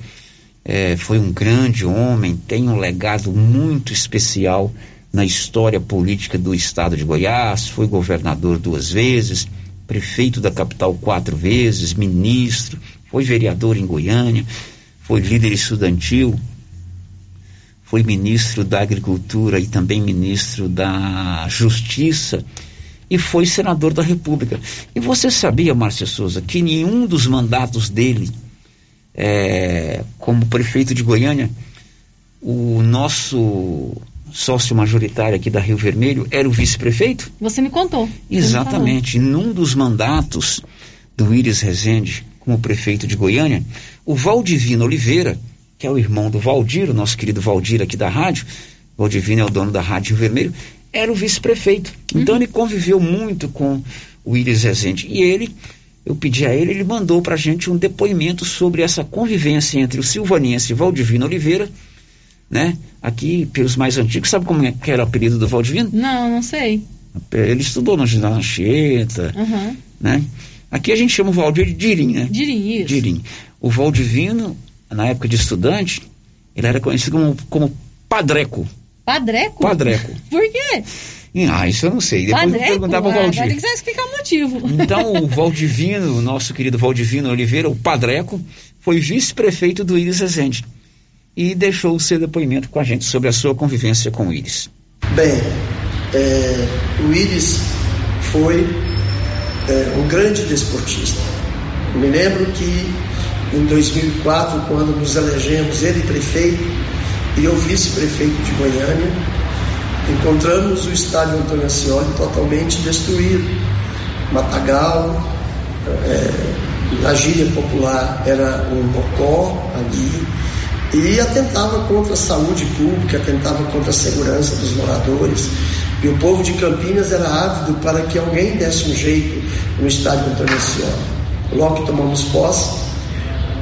É, foi um grande homem, tem um legado muito especial na história política do estado de Goiás. Foi governador duas vezes, prefeito da capital quatro vezes, ministro, foi vereador em Goiânia, foi líder estudantil, foi ministro da Agricultura e também ministro da Justiça e foi senador da República. E você sabia, Márcia Souza, que nenhum dos mandatos dele é, como prefeito de Goiânia, o nosso sócio majoritário aqui da Rio Vermelho era o vice-prefeito? Você me contou. Me Exatamente. Num dos mandatos do Íris Rezende como prefeito de Goiânia, o Valdivino Oliveira, que é o irmão do Valdir, o nosso querido Valdir aqui da rádio, Valdivino é o dono da Rádio Rio Vermelho, era o vice-prefeito. Então ele conviveu muito com o Íris Rezende. E ele, eu pedi a ele, ele mandou pra gente um depoimento sobre essa convivência entre o silvanense Valdivino Oliveira, né? Aqui, pelos mais antigos, sabe como é que era o apelido do Valdivino? Não, não sei. Ele estudou no ginásio Anchieta, Aham. né? Aqui a gente chama o Valdir de Dirim, né? Dirim, isso. Dirim. O Valdivino, na época de estudante, ele era conhecido como, como Padreco. Padreco? Padreco. Por quê? Ah, isso eu não sei. Depois eu vou Padreco? perguntar pro Ah, Agora Valdir. tem que explicar o motivo. Então, o Valdivino, o nosso querido Valdivino Oliveira, o Padreco, foi vice-prefeito do Íris Rezende. E deixou o seu depoimento com a gente sobre a sua convivência com o Íris. Bem, é, o Íris foi é, um grande desportista. Me lembro que em 2004, quando nos elegemos, ele prefeito e eu vice-prefeito de Goiânia, encontramos o estádio Antônio Ascioli totalmente destruído. Matagal, é, na gíria popular era um bocó ali, e atentava contra a saúde pública, atentava contra a segurança dos moradores. E o povo de Campinas era ávido para que alguém desse um jeito no estádio Antônio Ascioli. Logo que tomamos posse,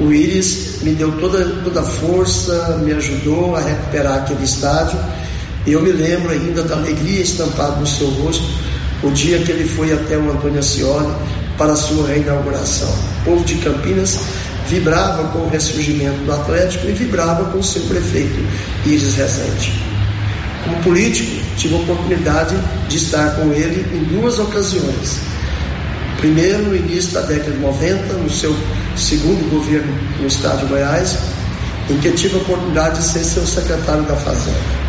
o Íris me deu toda, toda a força, me ajudou a recuperar aquele estádio. Eu me lembro ainda da alegria estampada no seu rosto, o dia que ele foi até o Antônio Ascioli para sua reinauguração. O povo de Campinas vibrava com o ressurgimento do Atlético e vibrava com o seu prefeito Iris Rezende. Como político, tive a oportunidade de estar com ele em duas ocasiões. Primeiro, no início da década de 90, no seu segundo governo no estado de Goiás, em que tive a oportunidade de ser seu secretário da Fazenda.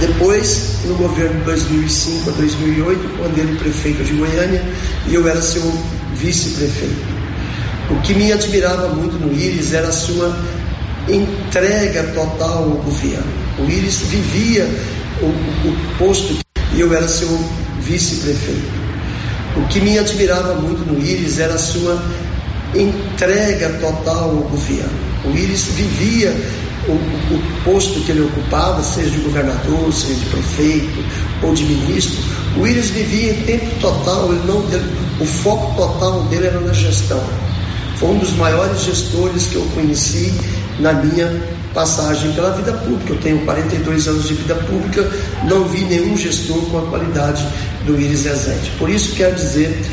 Depois, no governo de 2005 a 2008, quando ele prefeito de Goiânia e eu era seu vice-prefeito. O que me admirava muito no Íris era a sua entrega total ao governo. O Íris vivia o, o, o posto e eu era seu vice-prefeito. O que me admirava muito no Íris era a sua entrega total ao governo. O Íris vivia o, o, posto que ele ocupava, seja de governador, seja de prefeito ou de ministro, o Íris vivia em tempo total, ele não, ele, o foco total dele era na gestão. Foi um dos maiores gestores que eu conheci na minha passagem pela vida pública. Eu tenho 42 anos de vida pública, não vi nenhum gestor com a qualidade do Iris Rezende. Por isso quero dizer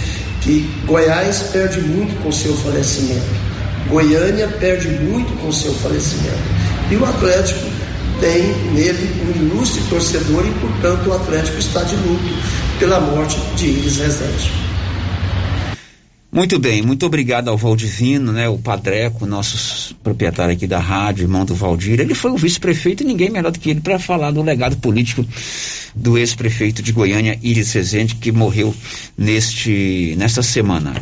que Goiás perde muito com seu falecimento. Goiânia perde muito com seu falecimento. E o Atlético tem nele um ilustre torcedor e, portanto, o Atlético está de luto pela morte de Iris Rezende. Muito bem, muito obrigado ao Valdivino, né, o Padreco, nosso proprietário aqui da rádio, irmão do Valdir. Ele foi o vice-prefeito e ninguém melhor do que ele para falar do legado político do ex-prefeito de Goiânia, Iris Rezende, que morreu neste nesta semana.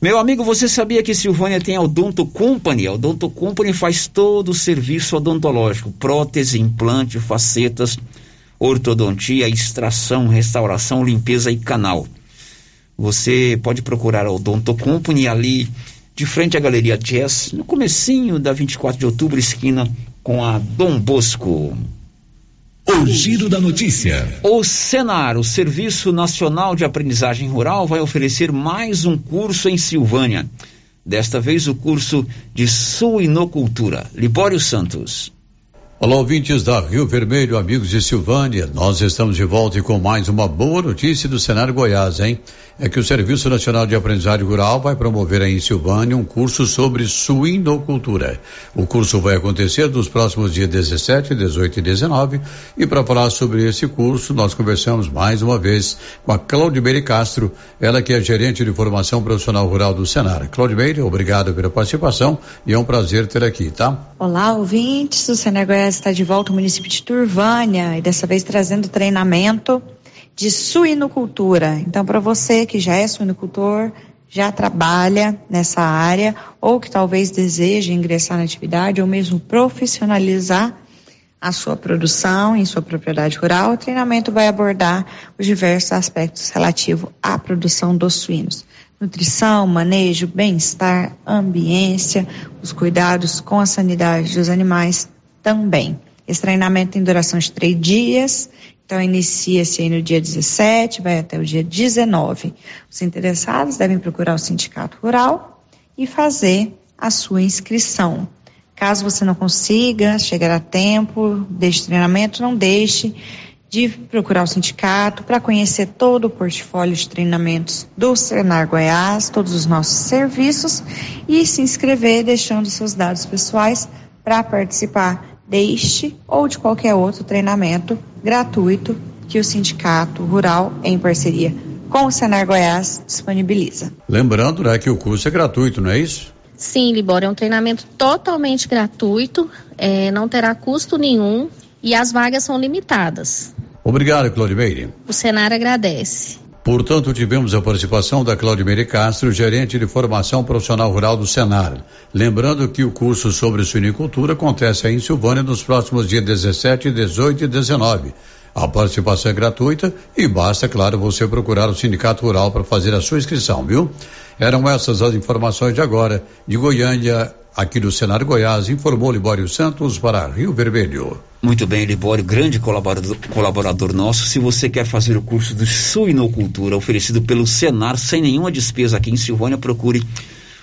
Meu amigo, você sabia que Silvânia tem a Odonto Company? A Odonto Company faz todo o serviço odontológico: prótese, implante, facetas, ortodontia, extração, restauração, limpeza e canal. Você pode procurar a Odonto Company ali de frente à Galeria Jazz, no comecinho da 24 de outubro, esquina com a Dom Bosco. O giro da notícia. O Senar, o Serviço Nacional de Aprendizagem Rural, vai oferecer mais um curso em Silvânia. Desta vez o curso de suinocultura. Libório Santos. Olá, ouvintes da Rio Vermelho, amigos de Silvânia. Nós estamos de volta e com mais uma boa notícia do cenário Goiás, hein? É que o Serviço Nacional de Aprendizagem Rural vai promover aí em Silvânia um curso sobre suinocultura. O curso vai acontecer nos próximos dias 17, 18 e 19. E para falar sobre esse curso, nós conversamos mais uma vez com a Claudimeire Castro, ela que é gerente de formação profissional rural do Senar. Claudimeire, obrigado pela participação e é um prazer ter aqui, tá? Olá, ouvintes. O Senar Goiás está de volta ao município de Turvânia e dessa vez trazendo treinamento de suinocultura. Então, para você que já é suinocultor, já trabalha nessa área ou que talvez deseje ingressar na atividade ou mesmo profissionalizar a sua produção em sua propriedade rural, o treinamento vai abordar os diversos aspectos relativos à produção dos suínos. Nutrição, manejo, bem-estar, ambiência, os cuidados com a sanidade dos animais também. Esse treinamento tem duração de três dias, então inicia-se no dia 17, vai até o dia 19. Os interessados devem procurar o sindicato rural e fazer a sua inscrição. Caso você não consiga chegar a tempo deste treinamento, não deixe de procurar o sindicato para conhecer todo o portfólio de treinamentos do Senar Goiás, todos os nossos serviços e se inscrever deixando seus dados pessoais para participar deste ou de qualquer outro treinamento gratuito que o Sindicato Rural, em parceria com o Senar Goiás, disponibiliza. Lembrando né, que o curso é gratuito, não é isso? Sim, Libório, é um treinamento totalmente gratuito, é, não terá custo nenhum e as vagas são limitadas. Obrigado, Claudimeire. O Senar agradece. Portanto, tivemos a participação da Claudimeire Castro, gerente de formação profissional rural do Senar. Lembrando que o curso sobre suinicultura acontece em Silvânia nos próximos dias 17, 18 e 19. A participação é gratuita e basta, claro, você procurar o Sindicato Rural para fazer a sua inscrição, viu? Eram essas as informações de agora. De Goiânia, aqui do Senar Goiás, informou Libório Santos para Rio Vermelho. Muito bem, Libório, grande colaborador, colaborador nosso. Se você quer fazer o curso de suinocultura oferecido pelo Senar sem nenhuma despesa aqui em Silvânia, procure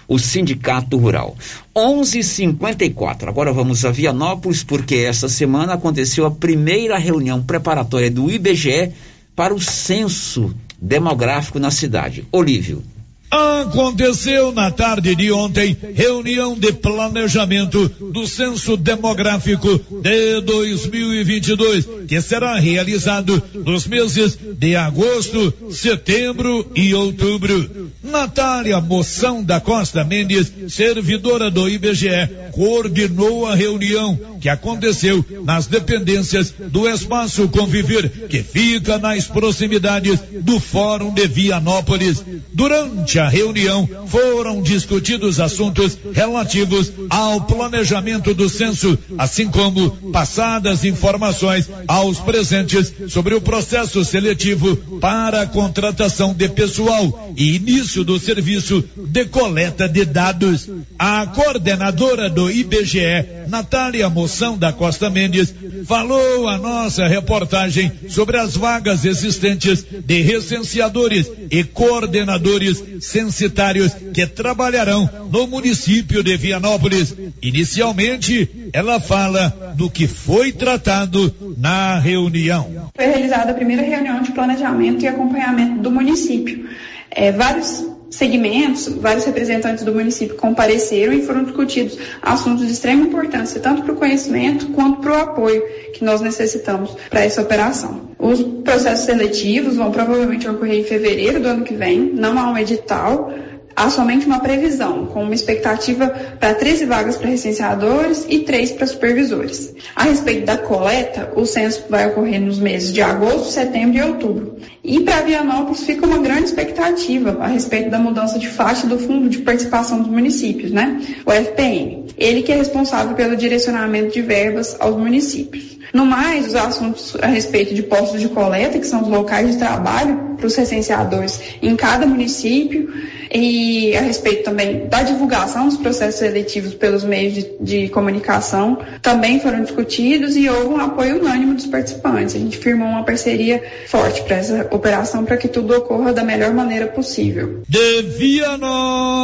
o Sindicato Rural. 11:54. Agora vamos a Vianópolis porque esta semana aconteceu a primeira reunião preparatória do IBGE para o censo demográfico na cidade. Olívio. Aconteceu na tarde de ontem reunião de planejamento do censo demográfico de 2022, que será realizado nos meses de agosto, setembro e outubro. Natália Moção da Costa Mendes, servidora do IBGE, coordenou a reunião que aconteceu nas dependências do Espaço Conviver, que fica nas proximidades do Fórum de Vianópolis. Durante a reunião foram discutidos assuntos relativos ao planejamento do censo, assim como passadas informações aos presentes sobre o processo seletivo para a contratação de pessoal e início do serviço de coleta de dados. A coordenadora do IBGE, Natália Moção da Costa Mendes, falou a nossa reportagem sobre as vagas existentes de recenseadores e coordenadores censitários que trabalharão no município de Vianópolis. Inicialmente, ela fala do que foi tratado na reunião. Foi realizada a primeira reunião de planejamento e acompanhamento do município. É, vários segmentos, vários representantes do município compareceram e foram discutidos assuntos de extrema importância, tanto para o conhecimento quanto para o apoio que nós necessitamos para essa operação. Os processos seletivos vão provavelmente ocorrer em fevereiro do ano que vem, não há um edital, há somente uma previsão, com uma expectativa para 13 vagas para recenseadores e 3 para supervisores. A respeito da coleta, o censo vai ocorrer nos meses de agosto, setembro e outubro. E para Vianópolis fica uma grande expectativa a respeito da mudança de faixa do Fundo de Participação dos Municípios, né? O FPM. Ele que é responsável pelo direcionamento de verbas aos municípios. No mais, os assuntos a respeito de postos de coleta, que são os locais de trabalho para os recenseadores em cada município, e a respeito também da divulgação dos processos seletivos pelos meios de, de comunicação, também foram discutidos e houve um apoio unânime dos participantes. A gente firmou uma parceria forte para essa operação para que tudo ocorra da melhor maneira possível. De Vianópolis.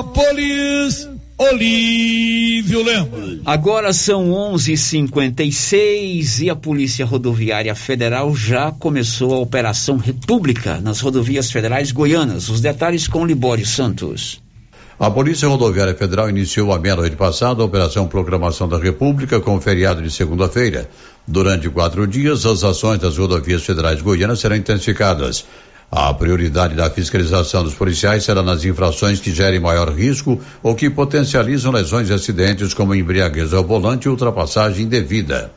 Olívio Lemos. Agora são 11:56 e a Polícia Rodoviária Federal já começou a Operação República nas rodovias federais goianas. Os detalhes com Libório Santos. A Polícia Rodoviária Federal iniciou a meia-noite passada a Operação Proclamação da República com feriado de segunda-feira. Durante quatro dias, as ações das rodovias federais goianas serão intensificadas. A prioridade da fiscalização dos policiais será nas infrações que gerem maior risco ou que potencializam lesões e acidentes, como embriaguez ao volante e ultrapassagem indevida.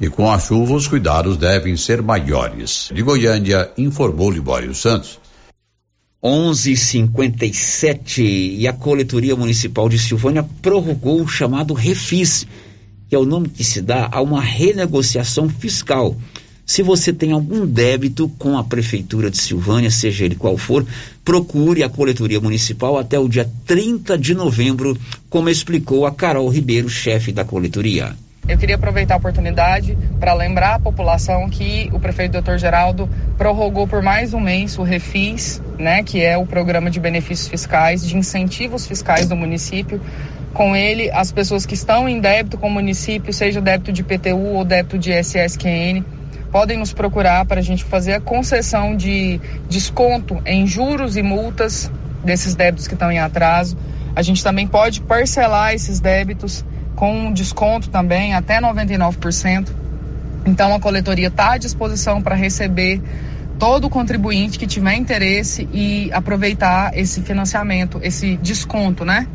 E com a chuva, os cuidados devem ser maiores. De Goiânia, informou Libório Santos. 11:57 e a coletoria municipal de Silvânia prorrogou o chamado refis, que é o nome que se dá a uma renegociação fiscal se você tem algum débito com a Prefeitura de Silvânia, seja ele qual for, procure a coletoria municipal até o dia 30 de novembro, como explicou a Carol Ribeiro, chefe da coletoria. Eu queria aproveitar a oportunidade para lembrar a população que o prefeito Dr. Geraldo prorrogou por mais um mês o Refis, né, que é o programa de benefícios fiscais, de incentivos fiscais do município. Com ele, as pessoas que estão em débito com o município, seja débito de PTU ou débito de SSQN, podem nos procurar para a gente fazer a concessão de desconto em juros e multas desses débitos que estão em atraso. A gente também pode parcelar esses débitos com desconto também, até 99%. Então a coletoria está à disposição para receber todo contribuinte que tiver interesse e aproveitar esse financiamento, esse desconto, né?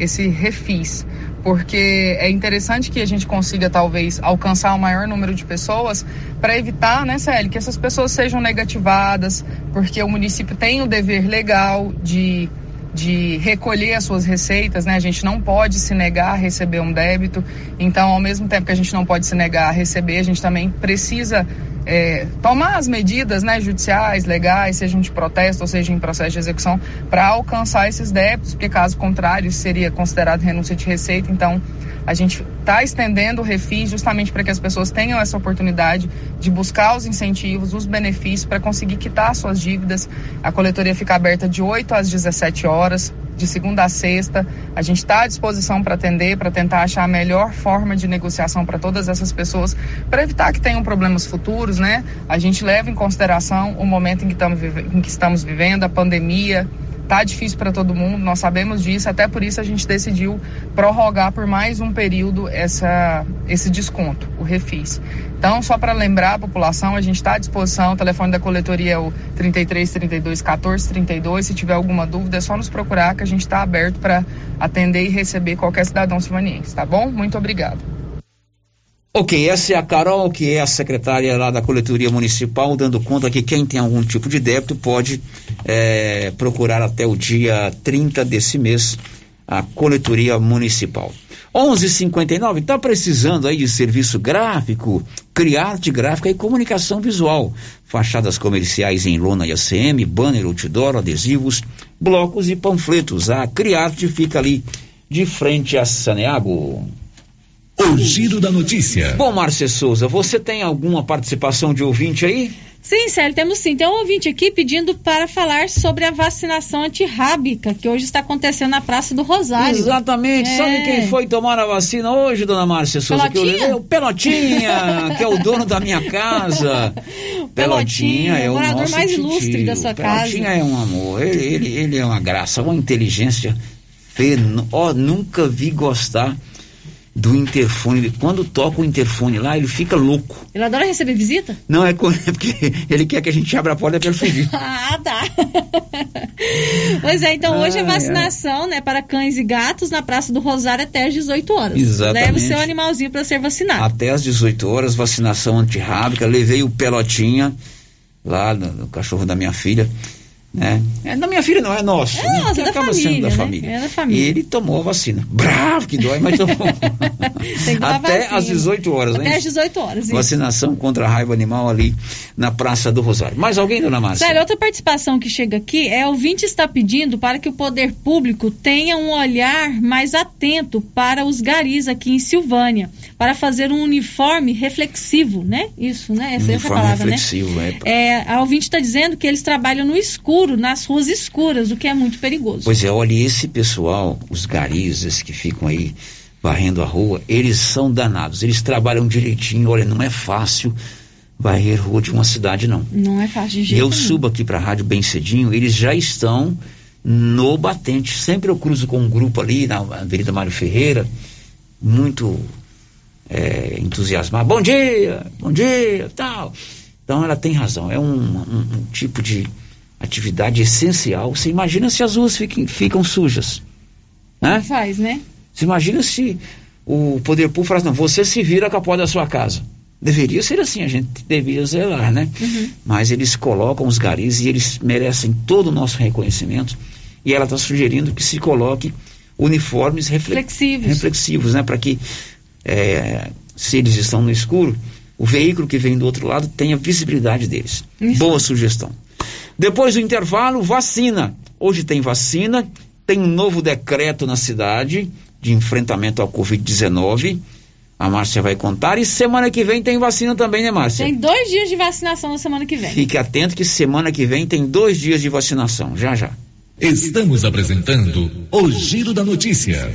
Esse refis porque é interessante que a gente consiga talvez alcançar o maior número de pessoas para evitar, né, Célio, que essas pessoas sejam negativadas, porque o município tem o dever legal de de recolher as suas receitas, né? A gente não pode se negar a receber um débito. Então, ao mesmo tempo que a gente não pode se negar a receber, a gente também precisa é, tomar as medidas né, judiciais, legais, sejam de protesto ou seja em processo de execução, para alcançar esses débitos, porque caso contrário seria considerado renúncia de receita. Então, a gente está estendendo o refis justamente para que as pessoas tenham essa oportunidade de buscar os incentivos, os benefícios para conseguir quitar suas dívidas. A coletoria fica aberta de 8 às 17 horas, de segunda a sexta. A gente está à disposição para atender, para tentar achar a melhor forma de negociação para todas essas pessoas, para evitar que tenham problemas futuros, né? A gente leva em consideração o momento em que em que estamos vivendo, a pandemia, Tá difícil para todo mundo, nós sabemos disso, até por isso a gente decidiu prorrogar por mais um período essa, esse desconto, o refis. Então, só para lembrar a população, a gente está à disposição, o telefone da coletoria é o 33 32 14 32. Se tiver alguma dúvida, é só nos procurar que a gente está aberto para atender e receber qualquer cidadão silvaniense, tá bom? Muito obrigado. Ok, essa é a Carol, que é a secretária lá da coletoria municipal, dando conta que quem tem algum tipo de débito pode é, procurar até o dia 30 desse mês a coletoria municipal. 11:59 está precisando aí de serviço gráfico, criarte gráfica e comunicação visual, fachadas comerciais em lona e ACM, banner, outdoor, adesivos, blocos e panfletos. A Criarte fica ali de frente a Saneago. O giro da notícia. Bom, Márcia Souza, você tem alguma participação de ouvinte aí? Sim, Célio, temos sim. Tem um ouvinte aqui pedindo para falar sobre a vacinação antirrábica, que hoje está acontecendo na Praça do Rosário. Exatamente. É. Sabe quem foi tomar a vacina hoje, dona Márcia Souza? Pelotinha? Que eu, o Pelotinha, que é o dono da minha casa. Pelotinha, é o morador nosso mais titio. ilustre da sua casa. Pelotinha é um amor. Ele, ele, ele é uma graça, uma inteligência. Fen... Ó, nunca vi gostar do interfone. Quando toca o interfone lá, ele fica louco. Ele adora receber visita? Não, é porque ele quer que a gente abra a porta para ele fugir. ah, tá. pois é, então hoje é vacinação, né, para cães e gatos na Praça do Rosário até às 18 horas. Exatamente. Leve o seu animalzinho para ser vacinado. Até às 18 horas, vacinação antirrábica. Levei o Pelotinha lá no, no cachorro da minha filha. Né? É da minha filha, não, é nosso. É né? nossa, Que da acaba família, sendo da né? família. É da família. E ele tomou a vacina. Bravo que dói, mas tomou. Até às 18 horas, Até né? às 18 horas. isso. Vacinação contra a raiva animal ali na Praça do Rosário. Mais alguém, dona Márcia? Sério, outra participação que chega aqui é o ouvinte está pedindo para que o poder público tenha um olhar mais atento para os garis aqui em Silvânia, para fazer um uniforme reflexivo, né? Isso, né? Essa é essa Uniforme palavra, reflexivo, né? é. É, a ouvinte está dizendo que eles trabalham no escuro, nas ruas escuras, o que é muito perigoso. Pois é, olha, esse pessoal, os garis, esses que ficam aí varrendo a rua, eles são danados. Eles trabalham direitinho. Olha, não é fácil varrer rua de uma cidade, não. Não é fácil de jeito Eu nenhum. subo aqui para a rádio bem cedinho, eles já estão no batente. Sempre eu cruzo com um grupo ali na Avenida Mário Ferreira, muito é, entusiasmado. Bom dia, bom dia, tal. Então ela tem razão. É um, um- um tipo de atividade essencial. Você imagina se as ruas fiquem- ficam sujas, né? Faz, né? Você imagina se o poder público falasse, não, você se vira com a porta da sua casa. Deveria ser assim, a gente deveria zelar, né? Uhum. Mas eles colocam os garis e eles merecem todo o nosso reconhecimento. E ela está sugerindo que se coloque uniformes refle- Flexíveis. reflexivos, né? Para que, é, se eles estão no escuro, o veículo que vem do outro lado tenha visibilidade deles. Isso. Boa sugestão. Depois do intervalo, vacina. Hoje tem vacina, tem um novo decreto na cidade de enfrentamento ao Covid-19. A Márcia vai contar. E semana que vem tem vacina também, né, Márcia? Tem dois dias de vacinação na semana que vem. Fique atento que semana que vem tem dois dias de vacinação. Já, já. Estamos apresentando o Giro da Notícia.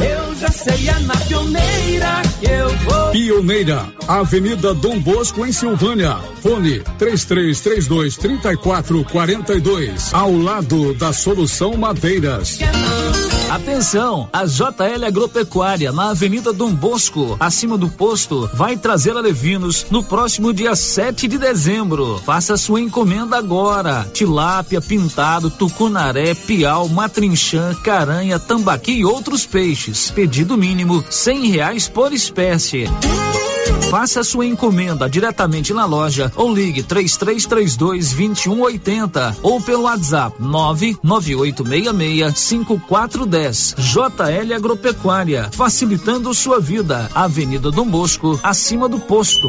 Eu já sei, é na pioneira que eu vou. Pioneira, Avenida Dom Bosco, em Silvânia. Fone 3332 3442. Ao lado da Solução Madeiras. Atenção, a JL Agropecuária na Avenida Dom Bosco, acima do posto, vai trazer alevinos no próximo dia 7 de dezembro. Faça sua encomenda agora. Tilápia, pintado, tucunaré, piau, matrinchã, caranha, tambaqui e outros peixes. Pedido mínimo cem reais por espécie. Faça sua encomenda diretamente na loja ou ligue 3332 2180 ou pelo WhatsApp 99866 5410. JL Agropecuária, facilitando sua vida. Avenida Dom Bosco, acima do posto.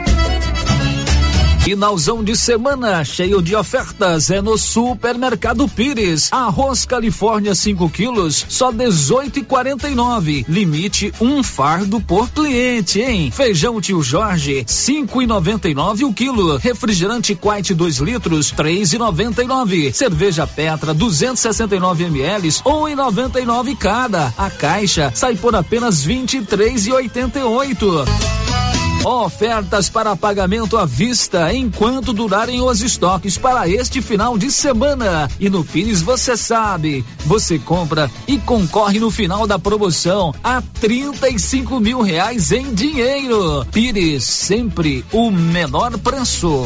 Finalzão de semana cheio de ofertas é no Supermercado Pires. Arroz Califórnia 5 quilos só 18,49. Limite um fardo por cliente, hein? Feijão Tio Jorge 5,99 o quilo. Refrigerante Quite 2 litros 3,99. Cerveja Petra 269 ml 1,99 cada. A caixa sai por apenas 23,88. Ofertas para pagamento à vista enquanto durarem os estoques para este final de semana. E no Pires você sabe, você compra e concorre no final da promoção a 35 mil reais em dinheiro. Pires, sempre o menor preço.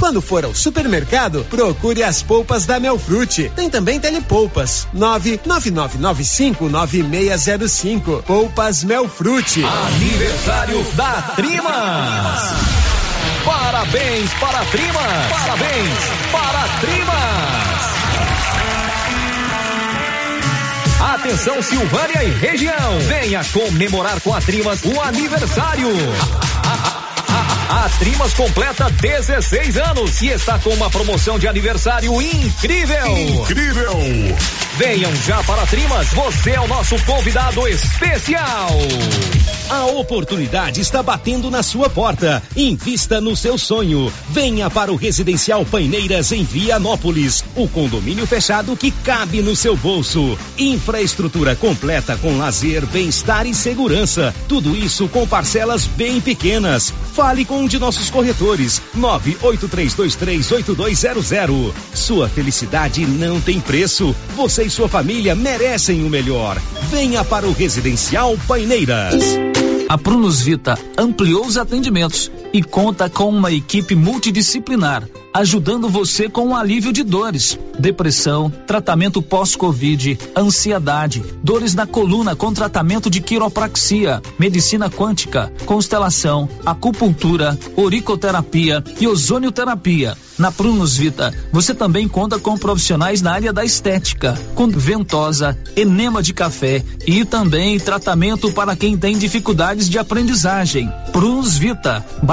Quando for ao supermercado, procure as polpas da Melfrute. Tem também telepolpas. 999559605. Polpas Melfrute. Aniversário da Trimas. Parabéns para a Trimas. Parabéns para a Trimas. Atenção Silvânia e região. Venha comemorar com a Trimas o aniversário. A Trimas completa 16 anos e está com uma promoção de aniversário incrível. Incrível! Venham já para a Trimas, você é o nosso convidado especial. A oportunidade está batendo na sua porta. Invista no seu sonho. Venha para o Residencial Paineiras em Vianópolis. O condomínio fechado que cabe no seu bolso. Infraestrutura completa com lazer, bem-estar e segurança. Tudo isso com parcelas bem pequenas. Fale com um de nossos corretores. 983238200. Sua felicidade não tem preço. Você e sua família merecem o melhor. Venha para o Residencial Paineiras. A Prunus Vita ampliou os atendimentos e conta com uma equipe multidisciplinar, ajudando você com o alívio de dores, depressão, tratamento pós-Covid, ansiedade, dores na coluna com tratamento de quiropraxia, medicina quântica, constelação, acupuntura, oricoterapia e ozonioterapia. Na Prunus Vita, você também conta com profissionais na área da estética, com ventosa, enema de café e também tratamento para quem tem dificuldades de aprendizagem. Prunus Vita,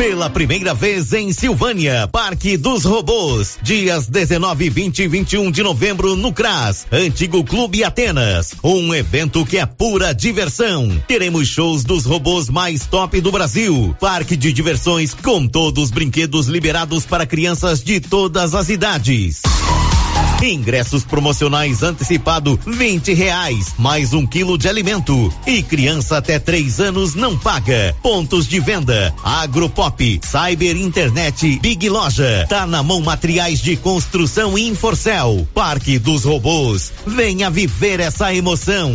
Pela primeira vez em Silvânia, Parque dos Robôs, dias 19, 20 e 21 de novembro no CRAS, Antigo Clube Atenas. Um evento que é pura diversão. Teremos shows dos robôs mais top do Brasil. Parque de diversões com todos os brinquedos liberados para crianças de todas as idades. Ingressos promocionais antecipado vinte reais, mais um quilo de alimento. E criança até três anos não paga. Pontos de venda, Agropop, Cyber Internet, Big Loja, tá na mão materiais de construção Inforcel. Parque dos Robôs, venha viver essa emoção.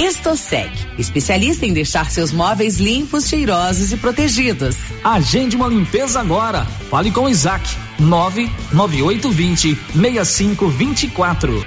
Estosec, especialista em deixar seus móveis limpos, cheirosos e protegidos. Agende uma limpeza agora. Fale com Isaac. 99820 6524.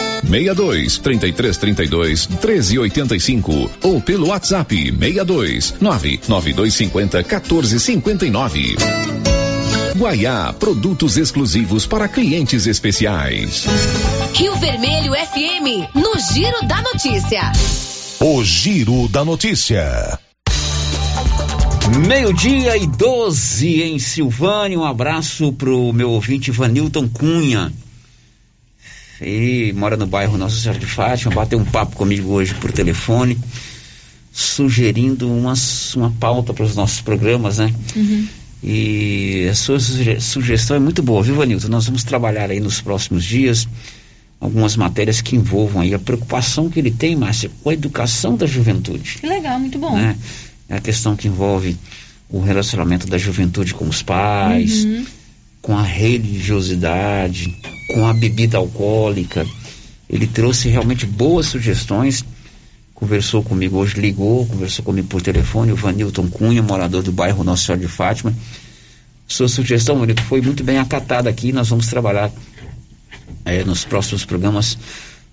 62 33 32 13 85 ou pelo WhatsApp 62 99250 14 59. Guaiá, produtos exclusivos para clientes especiais. Rio Vermelho FM, no Giro da Notícia. O Giro da Notícia. Meio-dia e 12 em Silvânia. Um abraço pro meu ouvinte Vanilton Cunha. Ele mora no bairro Nossa Senhora de Fátima, bateu um papo comigo hoje por telefone, sugerindo uma, uma pauta para os nossos programas, né? Uhum. E a sua suge sugestão é muito boa, viu, Vanilton? Nós vamos trabalhar aí nos próximos dias algumas matérias que envolvam aí a preocupação que ele tem, Márcia, com a educação da juventude. Que legal, muito bom. Né? É a questão que envolve o relacionamento da juventude com os pais, Uhum. Com a religiosidade, com a bebida alcoólica. Ele trouxe realmente boas sugestões. Conversou comigo hoje, ligou, conversou comigo por telefone, o Vanilton Cunha, morador do bairro Nossa Senhora de Fátima. Sua sugestão, Vanilton, foi muito bem acatada aqui. Nós vamos trabalhar eh, nos próximos programas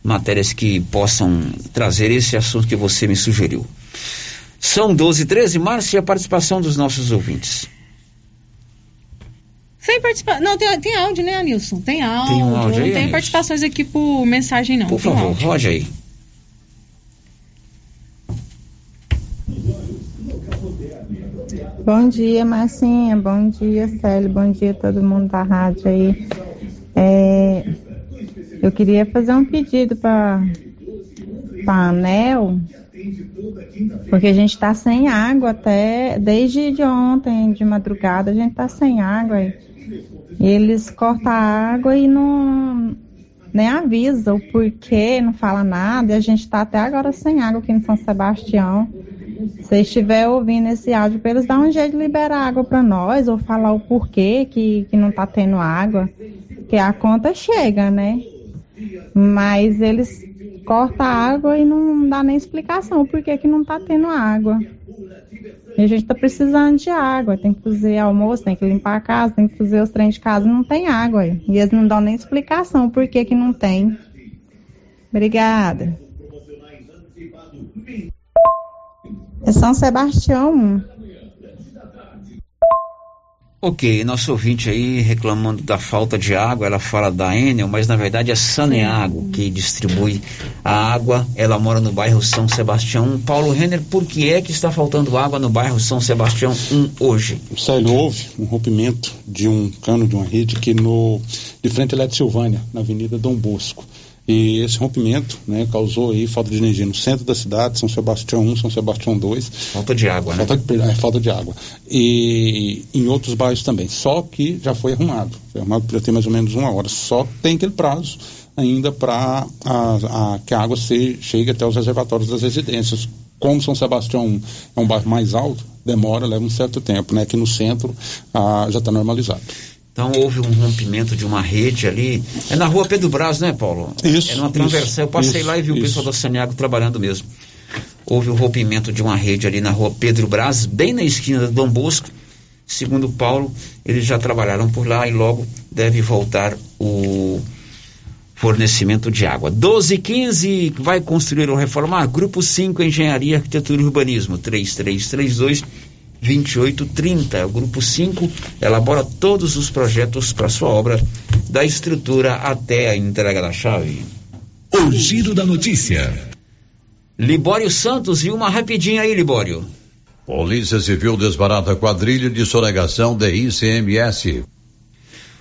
matérias que possam trazer esse assunto que você me sugeriu. São 12 e 13, Márcia, a participação dos nossos ouvintes. Sem participar. Não, tem, tem áudio, né, Nilson? Tem áudio. Tem um áudio aí, Não tem participações aqui por mensagem, não. Por Tem favor, áudio. roge aí. Bom dia, Marcinha. Bom dia, Célio. Bom dia, todo mundo da rádio aí. É, eu queria fazer um pedido para a ANEL Porque a gente está sem água até desde de ontem, de madrugada, a gente está sem água. E eles cortam a água e não nem avisa o porquê, não fala nada, e a gente está até agora sem água aqui em São Sebastião. Se estiver ouvindo esse áudio, eles dar um jeito de liberar água para nós, ou falar o porquê que, que não está tendo água, que a conta chega, né? Mas eles cortam a água e não dá nem explicação por que, que não está tendo água. E a gente está precisando de água, tem que fazer almoço, tem que limpar a casa, tem que fazer os trens de casa, não tem água. E eles não dão nem explicação por que, que não tem. Obrigada. É São Sebastião. Ok, nosso ouvinte aí reclamando da falta de água, ela fala da Enel, mas na verdade é Saneago que distribui a água. Ela mora no bairro São Sebastião. Paulo Renner, por que é que está faltando água no bairro São Sebastião 1 hoje? Célio, houve um rompimento de um cano de uma rede aqui no de frente à Silvânia, na Avenida Dom Bosco. E esse rompimento né, causou aí falta de energia no centro da cidade, São Sebastião 1, São Sebastião 2. Falta de água, falta né? De, é, falta de água. E em outros bairros também. Só que já foi arrumado. Foi arrumado já tem mais ou menos uma hora. Só tem aquele prazo ainda para que a água se, chegue até os reservatórios das residências. Como São Sebastião 1 é um bairro mais alto, demora, leva um certo tempo. Né? Aqui no centro ah, já está normalizado. Então houve um rompimento de uma rede ali. É na rua Pedro Braz, né, Paulo? Isso. É numa transversal. Eu passei isso, lá e vi o isso. pessoal da Saniago trabalhando mesmo. Houve o um rompimento de uma rede ali na rua Pedro Braz, bem na esquina do Dom Bosco. Segundo Paulo, eles já trabalharam por lá e logo deve voltar o fornecimento de água. 12 15 vai construir ou reformar? Grupo 5 Engenharia, Arquitetura e Urbanismo. 3332 2830. O grupo 5 elabora todos os projetos para sua obra, da estrutura até a entrega da chave. O giro da notícia. Libório Santos e uma rapidinha aí, Libório. Polícia Civil desbarata quadrilha de sonegação de ICMS.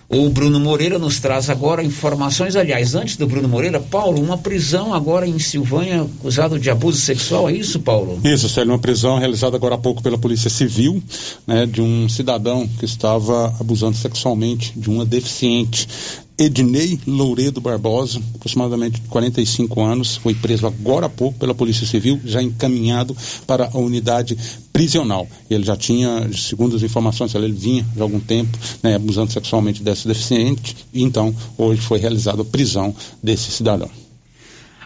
O Bruno Moreira nos traz agora informações. Aliás, antes do Bruno Moreira, Paulo, uma prisão agora em Silvânia acusado de abuso sexual, é isso, Paulo? Isso, Célio, uma prisão realizada agora há pouco pela Polícia Civil, né, de um cidadão que estava abusando sexualmente de uma deficiente. Ednei Louredo Barbosa, aproximadamente 45 anos, foi preso agora há pouco pela Polícia Civil, já encaminhado para a unidade prisional. Ele já tinha, segundo as informações, ele vinha de algum tempo né, abusando sexualmente dessa deficiente, e então hoje foi realizada a prisão desse cidadão.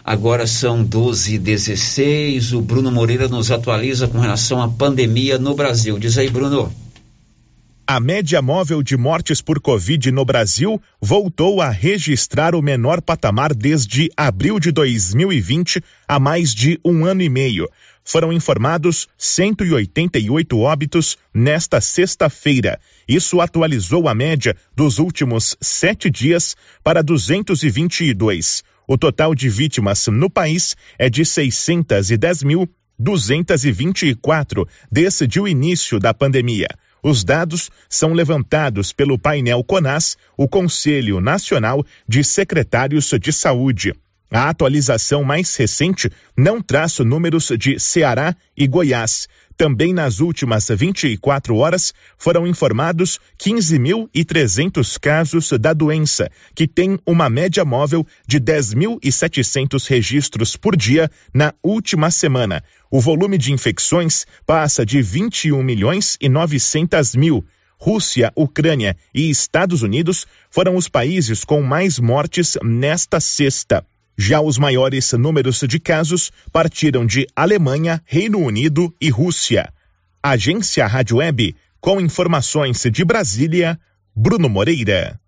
Agora são 12 e 16 O Bruno Moreira nos atualiza com relação à pandemia no Brasil. Diz aí, Bruno. A média móvel de mortes por Covid no Brasil voltou a registrar o menor patamar desde abril de 2020, há mais de um ano e meio. Foram informados 188 óbitos nesta sexta-feira. Isso atualizou a média dos últimos sete dias para 222. O total de vítimas no país é de 610 mil. 224 desde o início da pandemia. Os dados são levantados pelo painel CONAS, o Conselho Nacional de Secretários de Saúde. A atualização mais recente não traz números de Ceará e Goiás. Também nas últimas 24 horas foram informados 15.300 casos da doença, que tem uma média móvel de 10.700 registros por dia na última semana. O volume de infecções passa de 21 milhões e 900 mil. Rússia, Ucrânia e Estados Unidos foram os países com mais mortes nesta sexta. Já os maiores números de casos partiram de Alemanha, Reino Unido e Rússia. Agência Rádio Web, com informações de Brasília, Bruno Moreira.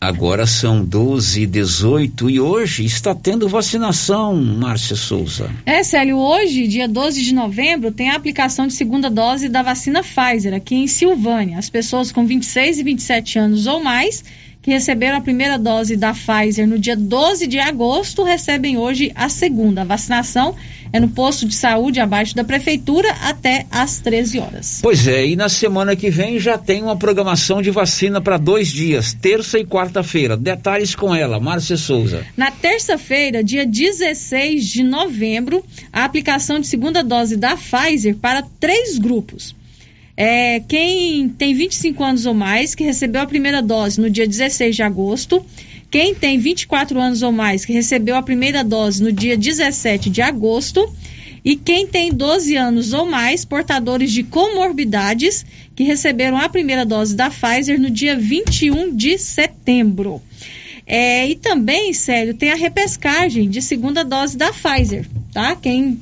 Agora são 12 e 18 e hoje está tendo vacinação, Márcia Souza. É, Célio, hoje, dia 12 de novembro, tem a aplicação de segunda dose da vacina Pfizer aqui em Silvânia. As pessoas com 26 e 27 anos ou mais que receberam a primeira dose da Pfizer no dia 12 de agosto recebem hoje a segunda. A vacinação é no posto de saúde abaixo da prefeitura até às 13 horas. Pois é, e na semana que vem já tem uma programação de vacina para dois dias, terça e quarta-feira. Detalhes com ela, Márcia Souza. Na terça-feira, dia 16 de novembro, a aplicação de segunda dose da Pfizer para três grupos. É, quem tem 25 anos ou mais, que recebeu a primeira dose no dia 16 de agosto, quem tem 24 anos ou mais, que recebeu a primeira dose no dia 17 de agosto, e quem tem 12 anos ou mais, portadores de comorbidades, que receberam a primeira dose da Pfizer no dia 21 de setembro. É, e também, Célio, tem a repescagem de segunda dose da Pfizer, tá? Quem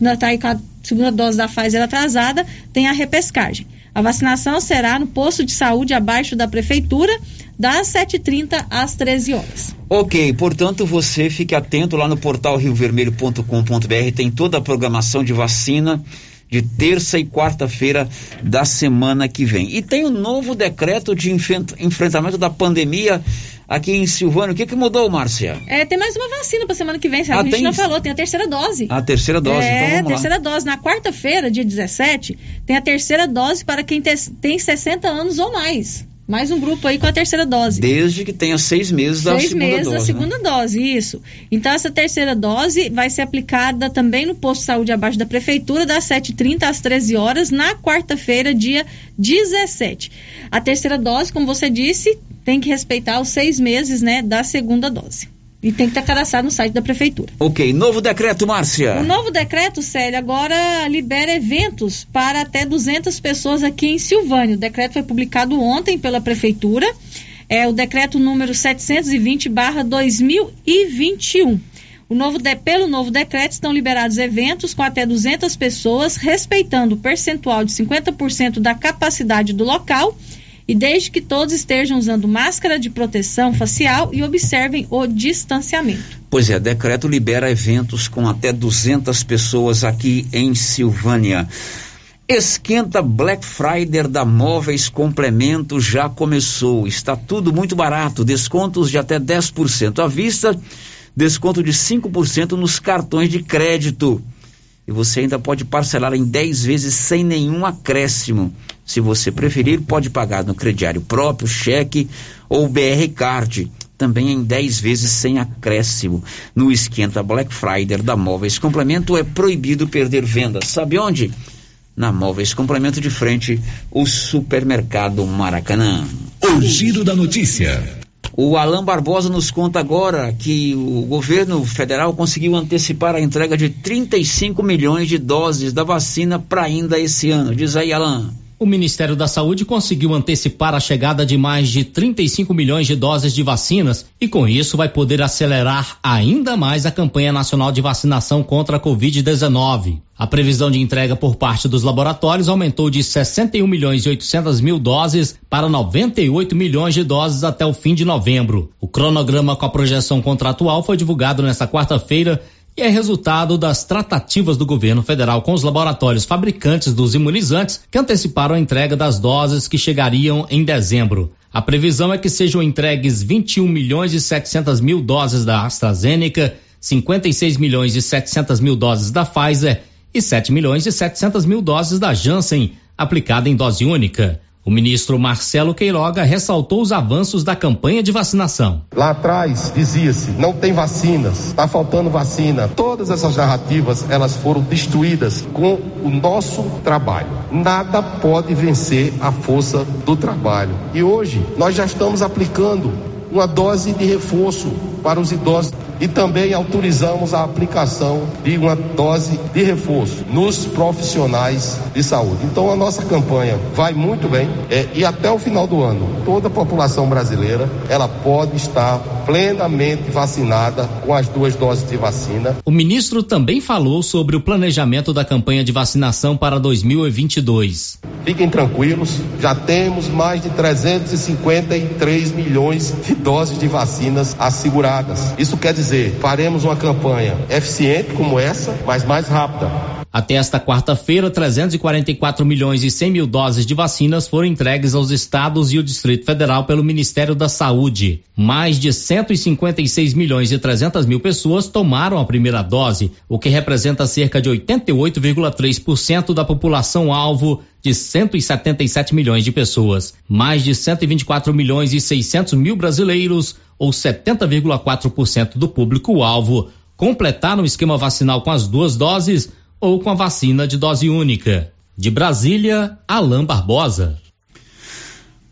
está aí segunda dose da Pfizer atrasada, tem a repescagem. A vacinação será no posto de saúde abaixo da prefeitura, das 7h30 às 13 horas. Ok, portanto você fique atento lá no portal riovermelho.com.br, tem toda a programação de vacina de terça e quarta-feira da semana que vem. E tem o um novo decreto de enfrentamento da pandemia aqui em Silvânia. O que, que mudou, Márcia? É, tem mais uma vacina para semana que vem, sabe? Ah, a gente tem... não falou, tem a terceira dose. A terceira dose, é, então vamos a terceira lá. dose. Na quarta-feira, dia 17, tem a terceira dose para quem tem 60 anos ou mais. Mais um grupo aí com a terceira dose. Desde que tenha seis meses da seis segunda meses dose. da segunda né? dose, isso. Então, essa terceira dose vai ser aplicada também no posto de saúde abaixo da prefeitura, das 7h30 às 13 horas, na quarta-feira, dia 17. A terceira dose, como você disse, tem que respeitar os seis meses né, da segunda dose. E tem que estar cadastrado no site da prefeitura. Ok, novo decreto, Márcia. O novo decreto, Célio, agora libera eventos para até 200 pessoas aqui em Silvânia. O decreto foi publicado ontem pela prefeitura. É o decreto número 720/2021. O novo de, pelo novo decreto estão liberados eventos com até 200 pessoas, respeitando o percentual de 50% da capacidade do local e desde que todos estejam usando máscara de proteção facial e observem o distanciamento. Pois é, decreto libera eventos com até 200 pessoas aqui em Silvânia. Esquenta Black Friday da Móveis Complemento já começou. Está tudo muito barato, descontos de até 10% à vista, desconto de 5% nos cartões de crédito. E você ainda pode parcelar em 10 vezes sem nenhum acréscimo. Se você preferir, pode pagar no crediário próprio, cheque ou BR Card. Também em 10 vezes sem acréscimo. No Esquenta Black Friday da Móveis Complemento é proibido perder vendas. Sabe onde? Na Móveis Complemento de frente, o supermercado Maracanã. O giro da notícia. O Alain Barbosa nos conta agora que o governo federal conseguiu antecipar a entrega de 35 milhões de doses da vacina para ainda esse ano. Diz aí, Alain. O Ministério da Saúde conseguiu antecipar a chegada de mais de 35 milhões de doses de vacinas e, com isso, vai poder acelerar ainda mais a campanha nacional de vacinação contra a Covid-19. A previsão de entrega por parte dos laboratórios aumentou de 61 milhões e 800 mil doses para 98 milhões de doses até o fim de novembro. O cronograma com a projeção contratual foi divulgado nesta quarta-feira e é resultado das tratativas do governo federal com os laboratórios fabricantes dos imunizantes que anteciparam a entrega das doses que chegariam em dezembro. A previsão é que sejam entregues 21 milhões e 700 mil doses da AstraZeneca, 56 milhões e 700 mil doses da Pfizer e 7 milhões e 700 mil doses da Janssen, aplicada em dose única. O ministro Marcelo Queiroga ressaltou os avanços da campanha de vacinação. Lá atrás dizia-se, não tem vacinas, está faltando vacina. Todas essas narrativas, elas foram destruídas com o nosso trabalho. Nada pode vencer a força do trabalho. E hoje nós já estamos aplicando uma dose de reforço para os idosos e também autorizamos a aplicação de uma dose de reforço nos profissionais de saúde. Então a nossa campanha vai muito bem é, e até o final do ano toda a população brasileira ela pode estar plenamente vacinada com as duas doses de vacina. O ministro também falou sobre o planejamento da campanha de vacinação para 2022. Fiquem tranquilos, já temos mais de 353 milhões de doses de vacinas asseguradas. Isso quer dizer, faremos uma campanha eficiente como essa, mas mais rápida. Até esta quarta-feira, 344 milhões e 100 mil doses de vacinas foram entregues aos estados e o Distrito Federal pelo Ministério da Saúde. Mais de 156 milhões e 300 mil pessoas tomaram a primeira dose, o que representa cerca de 88,3% da população alvo de 177 milhões de pessoas. Mais de 124 milhões e 600 mil brasileiros, ou 70,4% do público-alvo, completaram o esquema vacinal com as duas doses ou com a vacina de dose única. De Brasília, Alain Barbosa.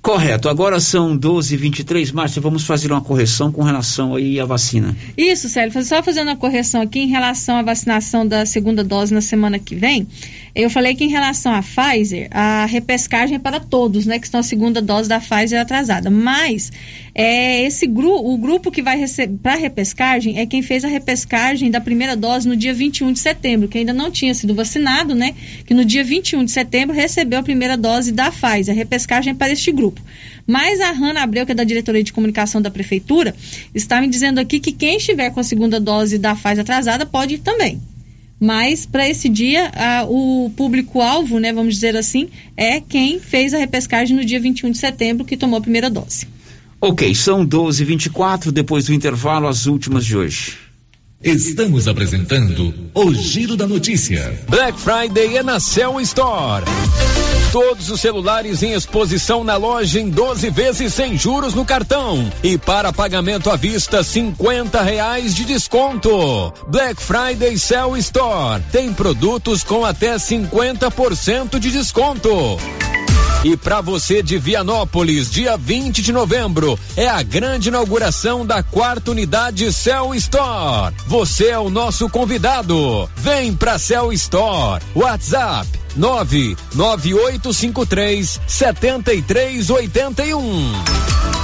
Correto. Agora são 12h23. Márcia, vamos fazer uma correção com relação aí à vacina. Isso, Célio. Só fazendo uma correção aqui em relação à vacinação da segunda dose na semana que vem. Eu falei que em relação à Pfizer, a repescagem é para todos, né? Que estão a segunda dose da Pfizer atrasada. Mas é esse grupo, o grupo que vai para repescagem é quem fez a repescagem da primeira dose no dia 21 de setembro, que ainda não tinha sido vacinado, né? Que no dia 21 de setembro recebeu a primeira dose da Pfizer. A repescagem é para este grupo. Mas a Hanna Abreu, que é da diretoria de comunicação da prefeitura, está me dizendo aqui que quem estiver com a segunda dose da Pfizer atrasada pode ir também. Mas para esse dia, a, o público-alvo, né, vamos dizer assim, é quem fez a repescagem no dia 21 de setembro, que tomou a primeira dose. Ok, são 12h24, depois do intervalo, as últimas de hoje. Estamos apresentando o Giro da Notícia. Black Friday é na Cell Store. Todos os celulares em exposição na loja em 12 vezes sem juros no cartão. E para pagamento à vista, 50 reais de desconto. Black Friday Cell Store. Tem produtos com até 50% de desconto. E para você de Vianópolis, dia 20 de novembro, é a grande inauguração da quarta unidade Cell Store. Você é o nosso convidado. Vem pra Cell Store. WhatsApp 99853 7381.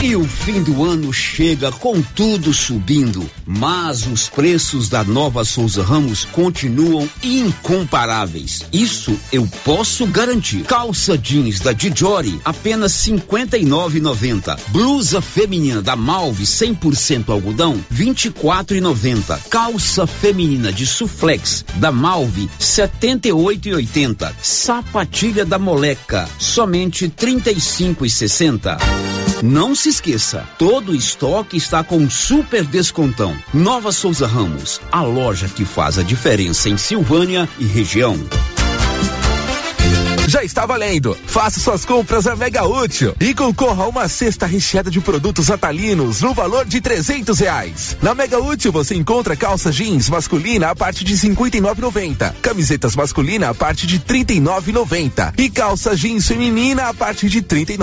E o fim do ano chega com tudo subindo, mas os preços da Nova Souza Ramos continuam incomparáveis. Isso eu posso garantir. Calça jeans da Dijori apenas 59,90. Blusa feminina da Malve 100% algodão 24,90. Calça feminina de Suflex da Malve 78,80. Sapatilha da Moleca somente 35,60. Não se esqueça, todo estoque está com super descontão. Nova Souza Ramos, a loja que faz a diferença em Silvânia e região. Já está valendo. Faça suas compras a Mega Útil e concorra a uma cesta recheada de produtos atalinos no valor de trezentos reais. Na Mega Útil você encontra calça jeans masculina a partir de cinquenta e camisetas masculina a partir de trinta e e calça jeans feminina a partir de trinta e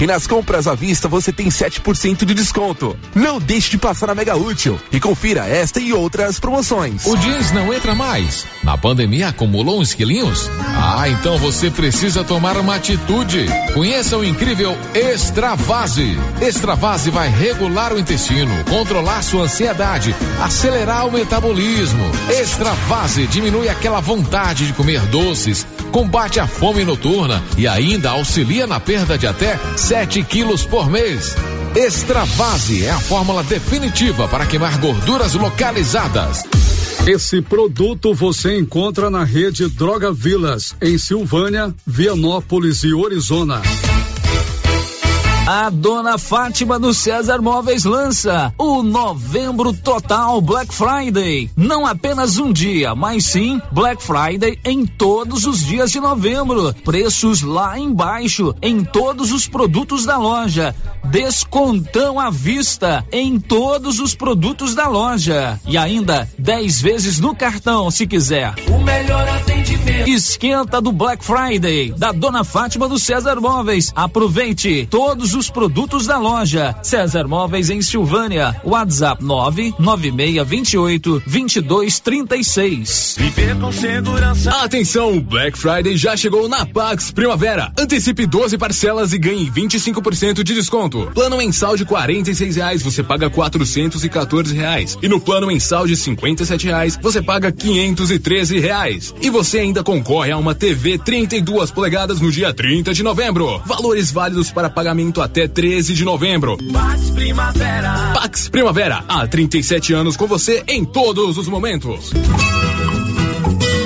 e nas compras à vista você tem 7% de desconto. Não deixe de passar na Mega Útil e confira esta e outras promoções. O jeans não entra mais. Na pandemia acumulou uns quilinhos? Ah, então você precisa tomar uma atitude. Conheça o incrível Extravase. Extravase vai regular o intestino, controlar sua ansiedade, acelerar o metabolismo. Extravase diminui aquela vontade de comer doces, combate a fome noturna e ainda auxilia na perda de até 7 quilos por mês. Extravase é a fórmula definitiva para queimar gorduras localizadas. Esse produto você encontra na rede Droga Vilas, em Silvânia, Vianópolis e Orizona. A dona Fátima do César Móveis lança o Novembro Total Black Friday. Não apenas um dia, mas sim Black Friday em todos os dias de novembro. Preços lá embaixo em todos os produtos da loja. Descontão à vista em todos os produtos da loja. E ainda 10 vezes no cartão, se quiser. O melhor atendimento. Esquenta do Black Friday da dona Fátima do César Móveis. Aproveite todos os produtos da loja. César Móveis em Silvânia. WhatsApp 99628 2236. Viver com segurança. Atenção, Black Friday já chegou na Pax Primavera. Antecipe 12 parcelas e ganhe 25% de desconto. Plano mensal de R$ reais você paga R$ reais. E no plano mensal de R$ reais você paga R$ reais. E você ainda concorre a uma TV 32 polegadas no dia 30 de novembro. Valores válidos para pagamento até 13 de novembro. Pax Primavera. Pax Primavera, há 37 anos com você em todos os momentos.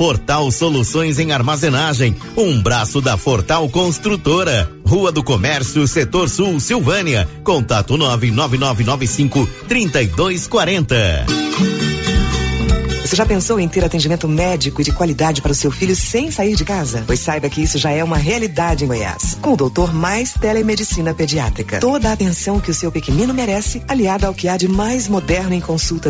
Fortal Soluções em Armazenagem, um braço da Fortal Construtora. Rua do Comércio, Setor Sul, Silvânia. Contato 99995 3240. Você já pensou em ter atendimento médico de qualidade para o seu filho sem sair de casa? Pois saiba que isso já é uma realidade em Goiás. Com o doutor Mais Telemedicina Pediátrica. Toda a atenção que o seu pequenino merece, aliada ao que há de mais moderno em consultas